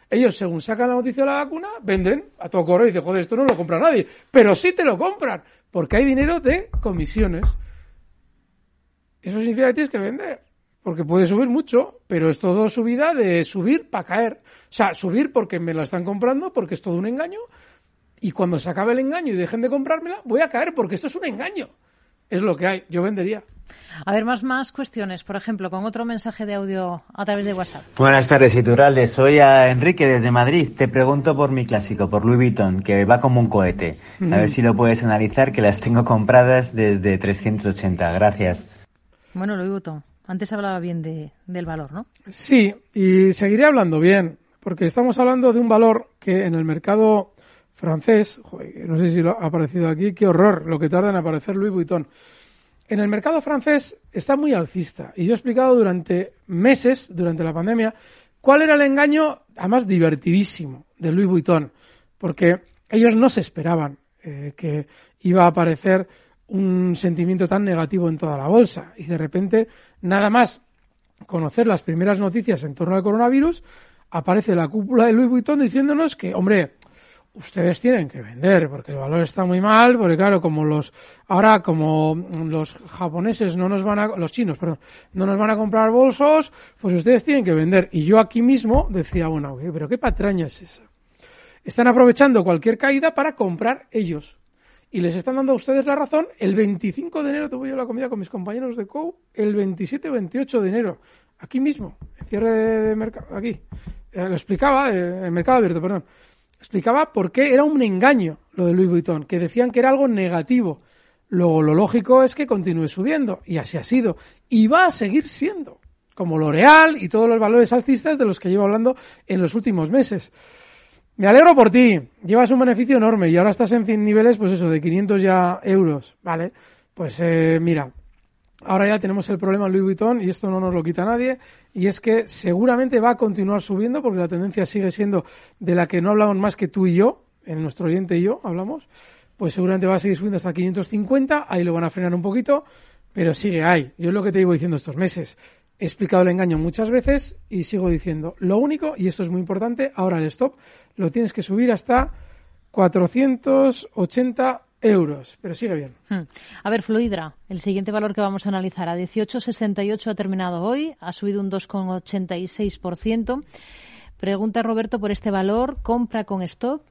Ellos, según sacan la noticia de la vacuna, venden a todo correo y dicen, joder, esto no lo compra nadie. Pero sí te lo compran, porque hay dinero de comisiones. Eso significa que tienes que vender porque puede subir mucho, pero es todo subida de subir para caer. O sea, subir porque me la están comprando, porque es todo un engaño, y cuando se acabe el engaño y dejen de comprármela, voy a caer porque esto es un engaño. Es lo que hay, yo vendería. A ver, más, más cuestiones, por ejemplo, con otro mensaje de audio a través de WhatsApp. Buenas tardes, Iturralde. Soy a Enrique desde Madrid. Te pregunto por mi clásico, por Louis Vuitton, que va como un cohete. A ver si lo puedes analizar, que las tengo compradas desde 380. Gracias. Bueno, Louis Vuitton. Antes hablaba bien de, del valor, ¿no? Sí, y seguiré hablando bien, porque estamos hablando de un valor que en el mercado francés, no sé si lo ha aparecido aquí, qué horror lo que tarda en aparecer Louis Vuitton. En el mercado francés está muy alcista y yo he explicado durante meses, durante la pandemia, cuál era el engaño, además divertidísimo, de Louis Vuitton, porque ellos no se esperaban eh, que iba a aparecer un sentimiento tan negativo en toda la bolsa. Y de repente, nada más conocer las primeras noticias en torno al coronavirus, aparece la cúpula de Louis Vuitton diciéndonos que, hombre, ustedes tienen que vender porque el valor está muy mal, porque claro, como los ahora como los japoneses no nos van a los chinos, perdón, no nos van a comprar bolsos, pues ustedes tienen que vender. Y yo aquí mismo decía, bueno, pero qué patraña es esa. Están aprovechando cualquier caída para comprar ellos y les están dando a ustedes la razón. El 25 de enero tuve yo la comida con mis compañeros de COU, el 27-28 de enero, aquí mismo, en cierre de mercado, aquí. Eh, lo explicaba, eh, en mercado abierto, perdón. Explicaba por qué era un engaño lo de Louis Vuitton, que decían que era algo negativo. Luego, lo lógico es que continúe subiendo, y así ha sido. Y va a seguir siendo, como L'Oreal y todos los valores alcistas de los que llevo hablando en los últimos meses. Me alegro por ti. Llevas un beneficio enorme y ahora estás en 100 niveles, pues eso, de 500 ya euros. Vale. Pues eh, mira, ahora ya tenemos el problema Louis Vuitton y esto no nos lo quita nadie. Y es que seguramente va a continuar subiendo porque la tendencia sigue siendo de la que no hablamos más que tú y yo, en nuestro oyente y yo hablamos. Pues seguramente va a seguir subiendo hasta 550. Ahí lo van a frenar un poquito, pero sigue ahí. Yo es lo que te digo diciendo estos meses. He explicado el engaño muchas veces y sigo diciendo, lo único, y esto es muy importante, ahora el stop lo tienes que subir hasta 480 euros, pero sigue bien. Hmm. A ver, Fluidra, el siguiente valor que vamos a analizar, a 18,68 ha terminado hoy, ha subido un 2,86%. Pregunta Roberto por este valor, compra con stop.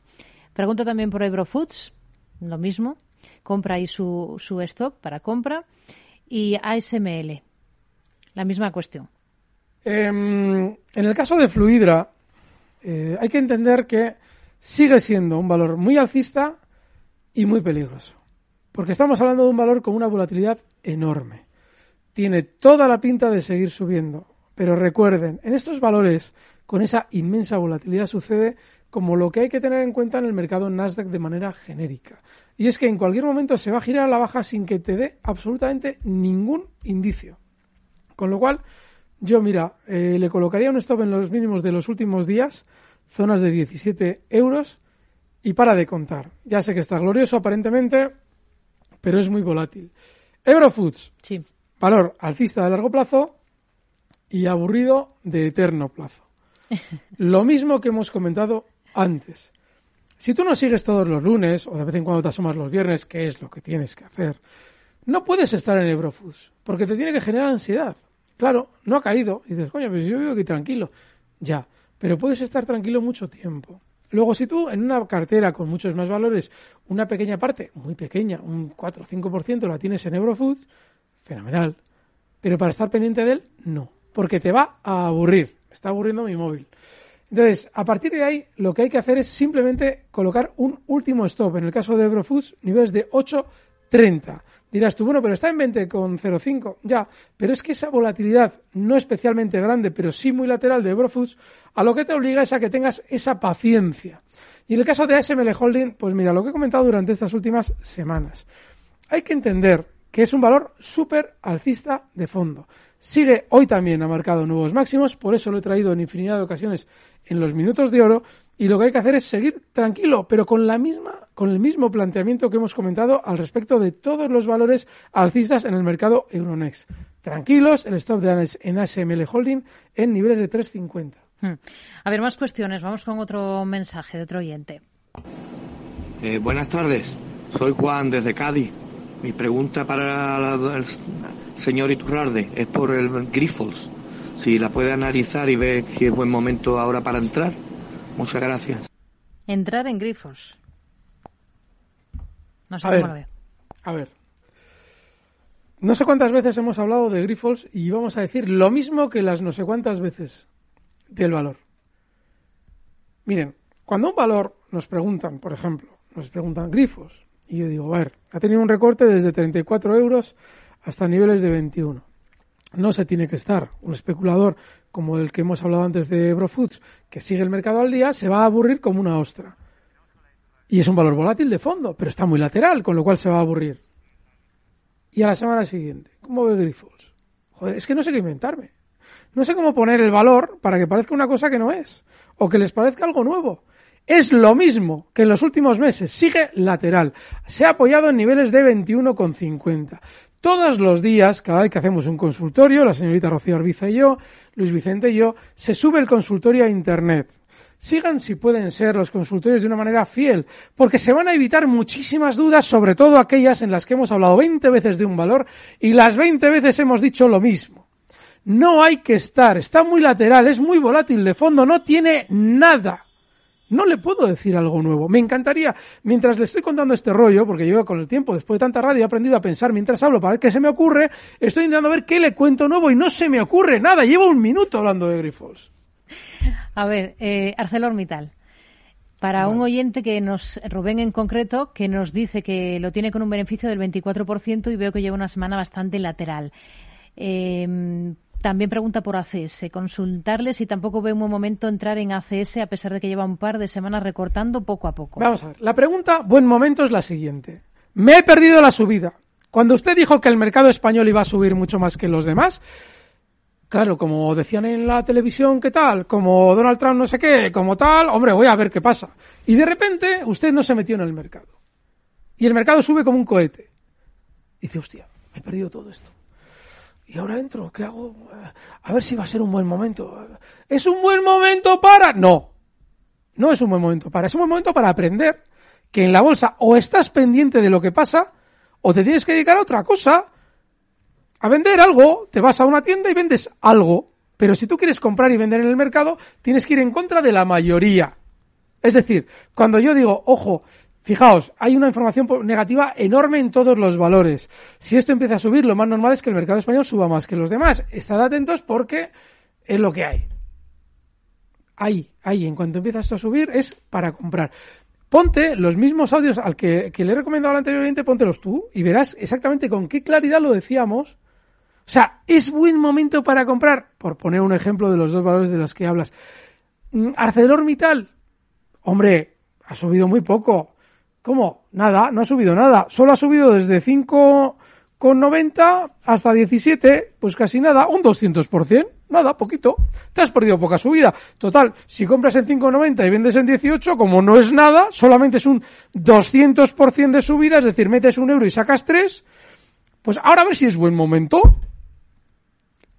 Pregunta también por Foods, lo mismo, compra ahí su, su stop para compra. Y ASML, la misma cuestión. Em, en el caso de Fluidra, eh, hay que entender que sigue siendo un valor muy alcista y muy peligroso. Porque estamos hablando de un valor con una volatilidad enorme. Tiene toda la pinta de seguir subiendo, Pero recuerden, en estos valores, con esa inmensa volatilidad sucede como lo que hay que tener en cuenta en el mercado Nasdaq de manera genérica. Y es que en cualquier momento se va a girar a la baja sin que te dé absolutamente ningún indicio. Con lo cual, yo, mira, eh, le colocaría un stop en los mínimos de los últimos días, zonas de 17 euros, y para de contar. Ya sé que está glorioso aparentemente, pero es muy volátil. Eurofoods. Sí. Valor alcista de largo plazo y aburrido de eterno plazo. [laughs] Lo mismo que hemos comentado antes. Si tú no sigues todos los lunes o de vez en cuando te asomas los viernes, que es lo que tienes que hacer, no puedes estar en Eurofoods porque te tiene que generar ansiedad. Claro, no ha caído. Y dices, coño, pues yo vivo aquí tranquilo. Ya, pero puedes estar tranquilo mucho tiempo. Luego, si tú en una cartera con muchos más valores, una pequeña parte, muy pequeña, un 4 o 5% la tienes en Eurofoods, fenomenal. Pero para estar pendiente de él, no. Porque te va a aburrir. Me está aburriendo mi móvil. Entonces, a partir de ahí, lo que hay que hacer es simplemente colocar un último stop. En el caso de Eurofoods, niveles de 8.30. Dirás tú, bueno, pero está en 20,05. Ya, pero es que esa volatilidad no especialmente grande, pero sí muy lateral de Eurofoods, a lo que te obliga es a que tengas esa paciencia. Y en el caso de ASML Holding, pues mira, lo que he comentado durante estas últimas semanas. Hay que entender que es un valor súper alcista de fondo. Sigue hoy también ha marcado nuevos máximos, por eso lo he traído en infinidad de ocasiones en los minutos de oro y lo que hay que hacer es seguir tranquilo, pero con la misma con el mismo planteamiento que hemos comentado al respecto de todos los valores alcistas en el mercado Euronext. Tranquilos, el stop de en ASML Holding en niveles de 350. Hmm. A ver, más cuestiones. Vamos con otro mensaje de otro oyente. Eh, buenas tardes. Soy Juan desde Cádiz. Mi pregunta para el señor Iturralde es por el Grifols. Si la puede analizar y ver si es buen momento ahora para entrar. Muchas gracias. Entrar en Grifols. No sé a cómo ver, lo. A ver. No sé cuántas veces hemos hablado de Grifols y vamos a decir lo mismo que las no sé cuántas veces del valor. Miren, cuando un valor nos preguntan, por ejemplo, nos preguntan Grifos, y yo digo, a ver, ha tenido un recorte desde 34 euros hasta niveles de 21. No se tiene que estar. Un especulador como el que hemos hablado antes de Eurofoods, que sigue el mercado al día, se va a aburrir como una ostra. Y es un valor volátil de fondo, pero está muy lateral, con lo cual se va a aburrir. Y a la semana siguiente, ¿cómo ve Grifols? Joder, es que no sé qué inventarme. No sé cómo poner el valor para que parezca una cosa que no es, o que les parezca algo nuevo. Es lo mismo que en los últimos meses, sigue lateral. Se ha apoyado en niveles de 21,50. Todos los días, cada vez que hacemos un consultorio, la señorita Rocío Arbiza y yo, Luis Vicente y yo, se sube el consultorio a Internet. Sigan si pueden ser los consultorios de una manera fiel, porque se van a evitar muchísimas dudas, sobre todo aquellas en las que hemos hablado 20 veces de un valor y las 20 veces hemos dicho lo mismo. No hay que estar, está muy lateral, es muy volátil de fondo, no tiene nada. No le puedo decir algo nuevo. Me encantaría, mientras le estoy contando este rollo, porque yo con el tiempo, después de tanta radio, he aprendido a pensar mientras hablo para ver qué se me ocurre, estoy intentando ver qué le cuento nuevo y no se me ocurre nada. Llevo un minuto hablando de Grifols. A ver, eh, ArcelorMittal. Para un oyente que nos, Rubén en concreto, que nos dice que lo tiene con un beneficio del 24% y veo que lleva una semana bastante lateral. Eh, también pregunta por ACS. Consultarle si tampoco ve un buen momento entrar en ACS a pesar de que lleva un par de semanas recortando poco a poco. Vamos a ver. La pregunta, buen momento, es la siguiente. Me he perdido la subida. Cuando usted dijo que el mercado español iba a subir mucho más que los demás, claro, como decían en la televisión, ¿qué tal? Como Donald Trump no sé qué, como tal, hombre, voy a ver qué pasa. Y de repente usted no se metió en el mercado. Y el mercado sube como un cohete. dice, hostia, me he perdido todo esto. Y ahora entro, ¿qué hago? A ver si va a ser un buen momento. ¿Es un buen momento para...? No, no es un buen momento para. Es un buen momento para aprender que en la bolsa o estás pendiente de lo que pasa o te tienes que dedicar a otra cosa. A vender algo, te vas a una tienda y vendes algo. Pero si tú quieres comprar y vender en el mercado, tienes que ir en contra de la mayoría. Es decir, cuando yo digo, ojo, Fijaos, hay una información negativa enorme en todos los valores. Si esto empieza a subir, lo más normal es que el mercado español suba más que los demás. Estad atentos porque es lo que hay. Ahí, ahí, en cuanto empieza esto a subir, es para comprar. Ponte los mismos audios al que, le he recomendado anteriormente, póntelos tú y verás exactamente con qué claridad lo decíamos. O sea, es buen momento para comprar, por poner un ejemplo de los dos valores de los que hablas. Mm, ArcelorMittal, hombre, ha subido muy poco. ¿Cómo? Nada, no ha subido nada. Solo ha subido desde 5,90 hasta 17, pues casi nada, un 200%. Nada, poquito. Te has perdido poca subida. Total, si compras en 5,90 y vendes en 18, como no es nada, solamente es un 200% de subida, es decir, metes un euro y sacas tres, pues ahora a ver si es buen momento.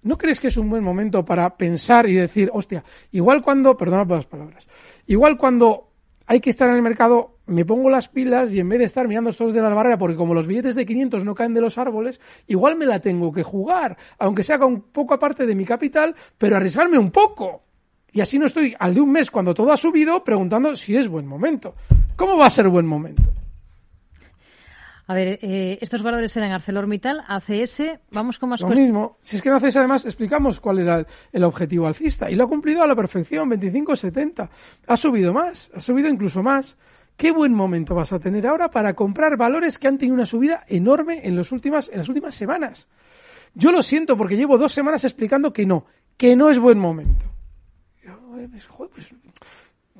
¿No crees que es un buen momento para pensar y decir, hostia, igual cuando, perdona por las palabras, igual cuando hay que estar en el mercado, me pongo las pilas y en vez de estar mirando estos de la barrera, porque como los billetes de 500 no caen de los árboles, igual me la tengo que jugar, aunque sea con poco aparte de mi capital, pero arriesgarme un poco. Y así no estoy al de un mes cuando todo ha subido preguntando si es buen momento. ¿Cómo va a ser buen momento? A ver, eh, estos valores eran ArcelorMittal, ACS, vamos con más Lo mismo. Si es que en ACS además explicamos cuál era el, el objetivo alcista y lo ha cumplido a la perfección, 25,70. Ha subido más, ha subido incluso más. Qué buen momento vas a tener ahora para comprar valores que han tenido una subida enorme en, los últimas, en las últimas semanas. Yo lo siento porque llevo dos semanas explicando que no, que no es buen momento. Joder, pues,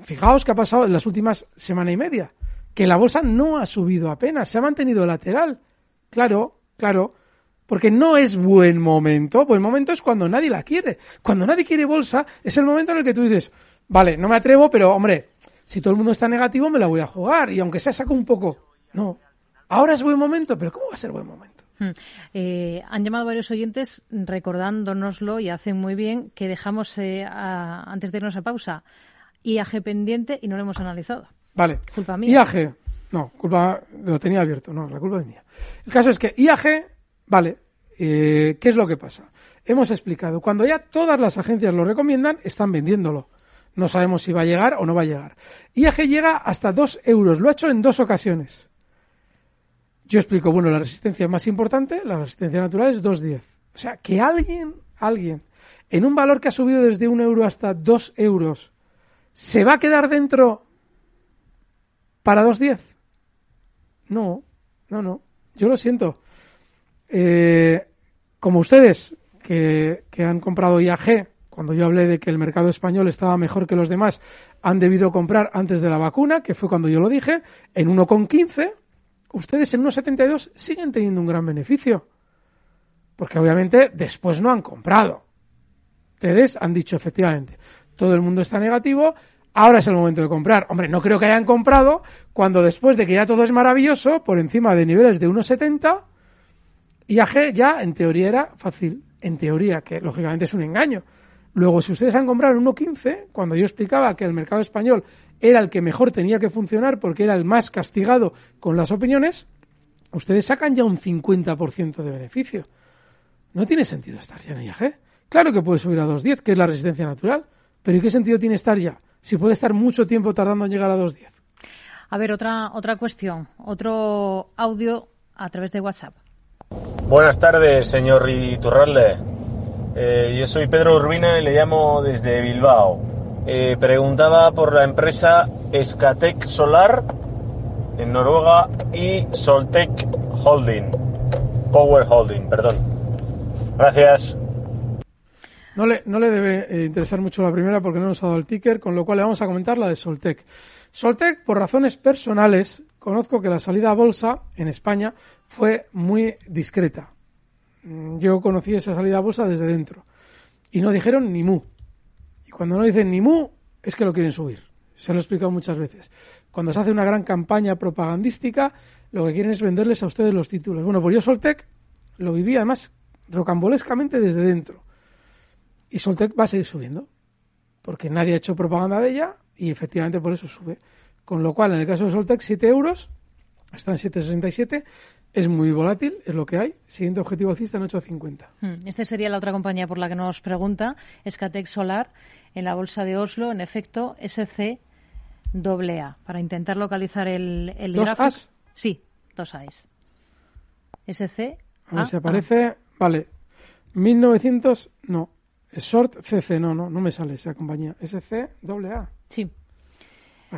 fijaos qué ha pasado en las últimas semana y media que la bolsa no ha subido apenas, se ha mantenido lateral. Claro, claro, porque no es buen momento. Buen momento es cuando nadie la quiere. Cuando nadie quiere bolsa, es el momento en el que tú dices, vale, no me atrevo, pero hombre, si todo el mundo está negativo, me la voy a jugar. Y aunque sea saco un poco. No. Ahora es buen momento, pero ¿cómo va a ser buen momento? Hmm. Eh, han llamado varios oyentes recordándonoslo y hacen muy bien que dejamos eh, antes de irnos a pausa IAG pendiente y no lo hemos analizado. Vale. Culpa mía. IAG, no, culpa, lo tenía abierto, no, la culpa es mía. El caso es que IAG, vale, eh, ¿qué es lo que pasa? Hemos explicado, cuando ya todas las agencias lo recomiendan, están vendiéndolo. No sabemos si va a llegar o no va a llegar. IAG llega hasta 2 euros, lo ha hecho en dos ocasiones. Yo explico, bueno, la resistencia más importante, la resistencia natural es 2,10. O sea, que alguien, alguien, en un valor que ha subido desde un euro hasta 2 euros, ¿se va a quedar dentro para 2.10. No, no, no. Yo lo siento. Eh, como ustedes que, que, han comprado IAG, cuando yo hablé de que el mercado español estaba mejor que los demás, han debido comprar antes de la vacuna, que fue cuando yo lo dije, en 1,15, ustedes en 1,72 siguen teniendo un gran beneficio. Porque obviamente después no han comprado. Ustedes han dicho efectivamente, todo el mundo está negativo, ahora es el momento de comprar. Hombre, no creo que hayan comprado cuando después de que ya todo es maravilloso, por encima de niveles de 1,70, IAG ya en teoría era fácil. En teoría, que lógicamente es un engaño. Luego, si ustedes han comprado en 1,15, cuando yo explicaba que el mercado español era el que mejor tenía que funcionar porque era el más castigado con las opiniones, ustedes sacan ya un 50% de beneficio. No tiene sentido estar ya en IAG. Claro que puede subir a 2,10, que es la resistencia natural, pero ¿y qué sentido tiene estar ya? Si puede estar mucho tiempo tardando en llegar a 2.10. A ver, otra, otra cuestión, otro audio a través de WhatsApp. Buenas tardes, señor Iturralde. Eh, yo soy Pedro Urbina y le llamo desde Bilbao. Eh, preguntaba por la empresa Escatec Solar en Noruega y Soltec Holding. Power Holding, perdón. Gracias. No le, no le debe eh, interesar mucho la primera porque no ha dado el ticker, con lo cual le vamos a comentar la de Soltec. Soltec, por razones personales, conozco que la salida a bolsa en España fue muy discreta. Mm, yo conocí esa salida a bolsa desde dentro. Y no dijeron ni mu. Y cuando no dicen ni mu, es que lo quieren subir. Se lo he explicado muchas veces. Cuando se hace una gran campaña propagandística, lo que quieren es venderles a ustedes los títulos. Bueno, pues yo Soltec lo viví además rocambolescamente desde dentro y Soltec va a seguir subiendo, porque nadie ha hecho propaganda de ella y efectivamente por eso sube. Con lo cual, en el caso de Soltec, 7 euros, está en 7,67, es muy volátil, es lo que hay. Siguiente objetivo alcista en 8,50. Hmm, esta sería la otra compañía por la que nos pregunta, Escatec Solar, en la bolsa de Oslo, en efecto, SC AA, para intentar localizar el, el ¿Dos As? Sí, dos A's. SC. A ver si aparece. Vale. 1900, no. Short CC, no, no, no me sale esa compañía. SC AA. Sí.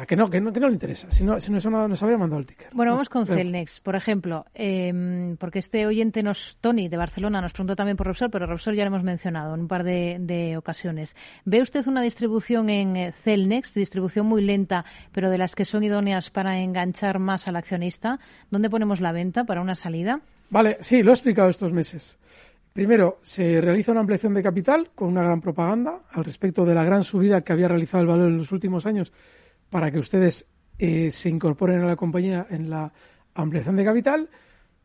que no, que no, que no le interesa. Si no, si no, eso no nos habría mandado el ticket. Bueno, No, vamos con pero- Celnex, por ejemplo, eh, porque este oyente nos, Tony de Barcelona, nos preguntó también por Repsol, pero Repsol ya lo hemos mencionado en un par de, de ocasiones. ¿Ve usted una distribución en eh, Celnex, distribución muy lenta, pero de las que son idóneas para enganchar más al accionista? ¿Dónde ponemos la venta para una salida? Vale, sí, lo he explicado estos meses. Primero, se realiza una ampliación de capital con una gran propaganda al respecto de la gran subida que había realizado el valor en los últimos años para que ustedes eh, se incorporen a la compañía en la ampliación de capital.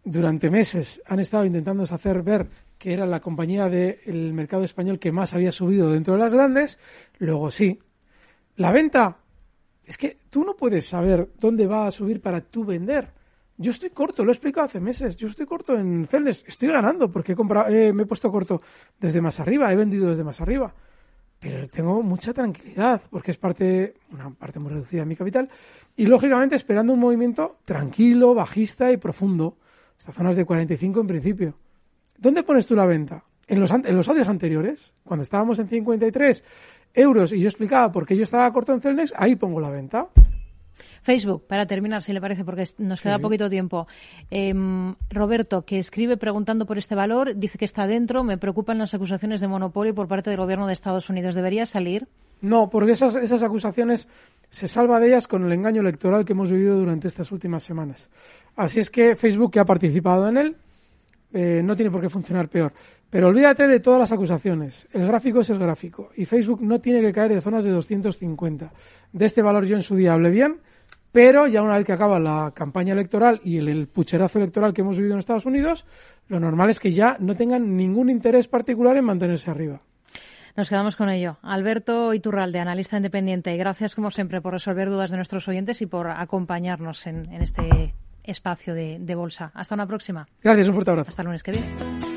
Durante meses han estado intentando hacer ver que era la compañía del mercado español que más había subido dentro de las grandes. Luego sí. La venta. Es que tú no puedes saber dónde va a subir para tú vender. Yo estoy corto, lo he explicado hace meses. Yo estoy corto en Celnes. Estoy ganando porque he comprado, eh, me he puesto corto desde más arriba, he vendido desde más arriba. Pero tengo mucha tranquilidad porque es parte, una parte muy reducida de mi capital. Y lógicamente esperando un movimiento tranquilo, bajista y profundo. Estas zonas de 45 en principio. ¿Dónde pones tú la venta? En los, en los audios anteriores, cuando estábamos en 53 euros y yo explicaba por qué yo estaba corto en Celnex, ahí pongo la venta. Facebook, para terminar, si le parece, porque nos queda Sí. poquito tiempo. Em, Roberto, que escribe preguntando por este valor, dice que está dentro. Me preocupan las acusaciones de monopolio por parte del gobierno de Estados Unidos. ¿Debería salir? No, porque esas, esas acusaciones se salva de ellas con el engaño electoral que hemos vivido durante estas últimas semanas. Así es que Facebook, que ha participado en él, eh, no tiene por qué funcionar peor. Pero olvídate de todas las acusaciones. El gráfico es el gráfico. Y Facebook no tiene que caer de zonas de 250. De este valor yo en su día hablé bien, pero ya una vez que acaba la campaña electoral y el, el pucherazo electoral que hemos vivido en Estados Unidos, lo normal es que ya no tengan ningún interés particular en mantenerse arriba. Nos quedamos con ello. Alberto Iturralde, analista independiente. Gracias, como siempre, por resolver dudas de nuestros oyentes y por acompañarnos en, en este espacio de, de bolsa. Hasta una próxima. Gracias, un fuerte abrazo. Hasta el lunes que viene.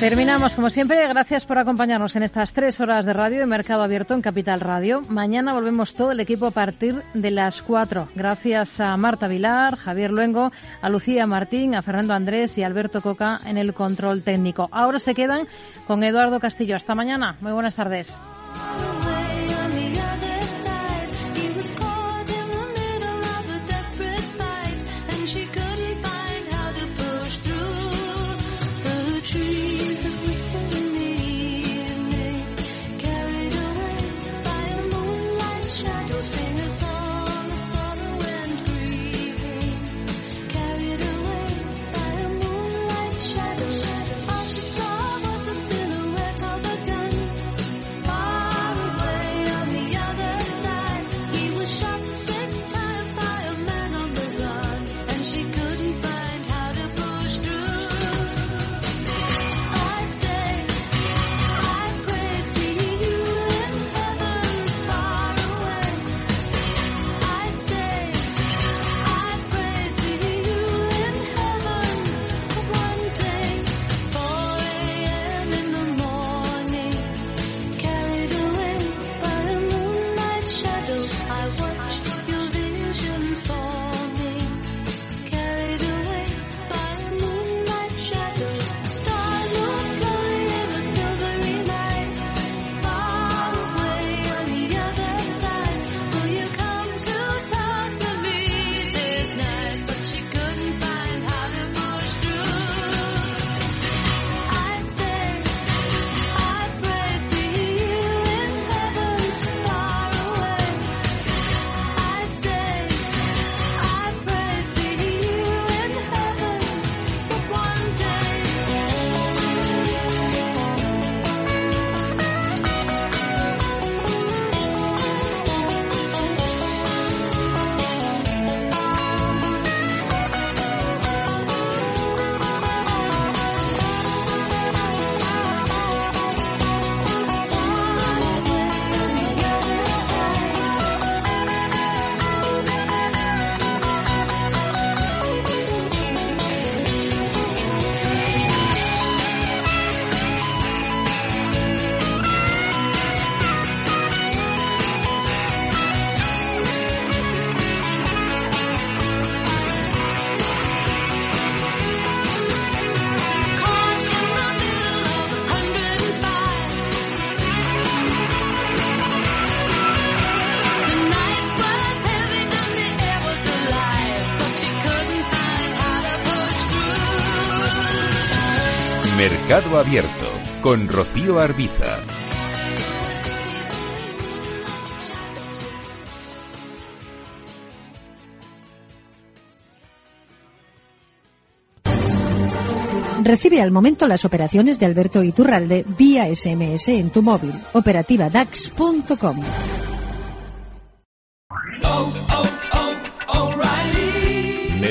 Terminamos, como siempre. Gracias por acompañarnos en estas tres horas de radio de Mercado Abierto en Capital Radio. Mañana volvemos todo el equipo a partir de las cuatro. Gracias a Marta Vilar, Javier Luengo, a Lucía Martín, a Fernando Andrés y Alberto Coca en el control técnico. Ahora se quedan con Eduardo Castillo. Hasta mañana. Muy buenas tardes. Mercado Abierto con Rocío Arbiza. Recibe al momento las operaciones de Alberto Iturralde vía SMS en tu móvil. Operativa DAX.com.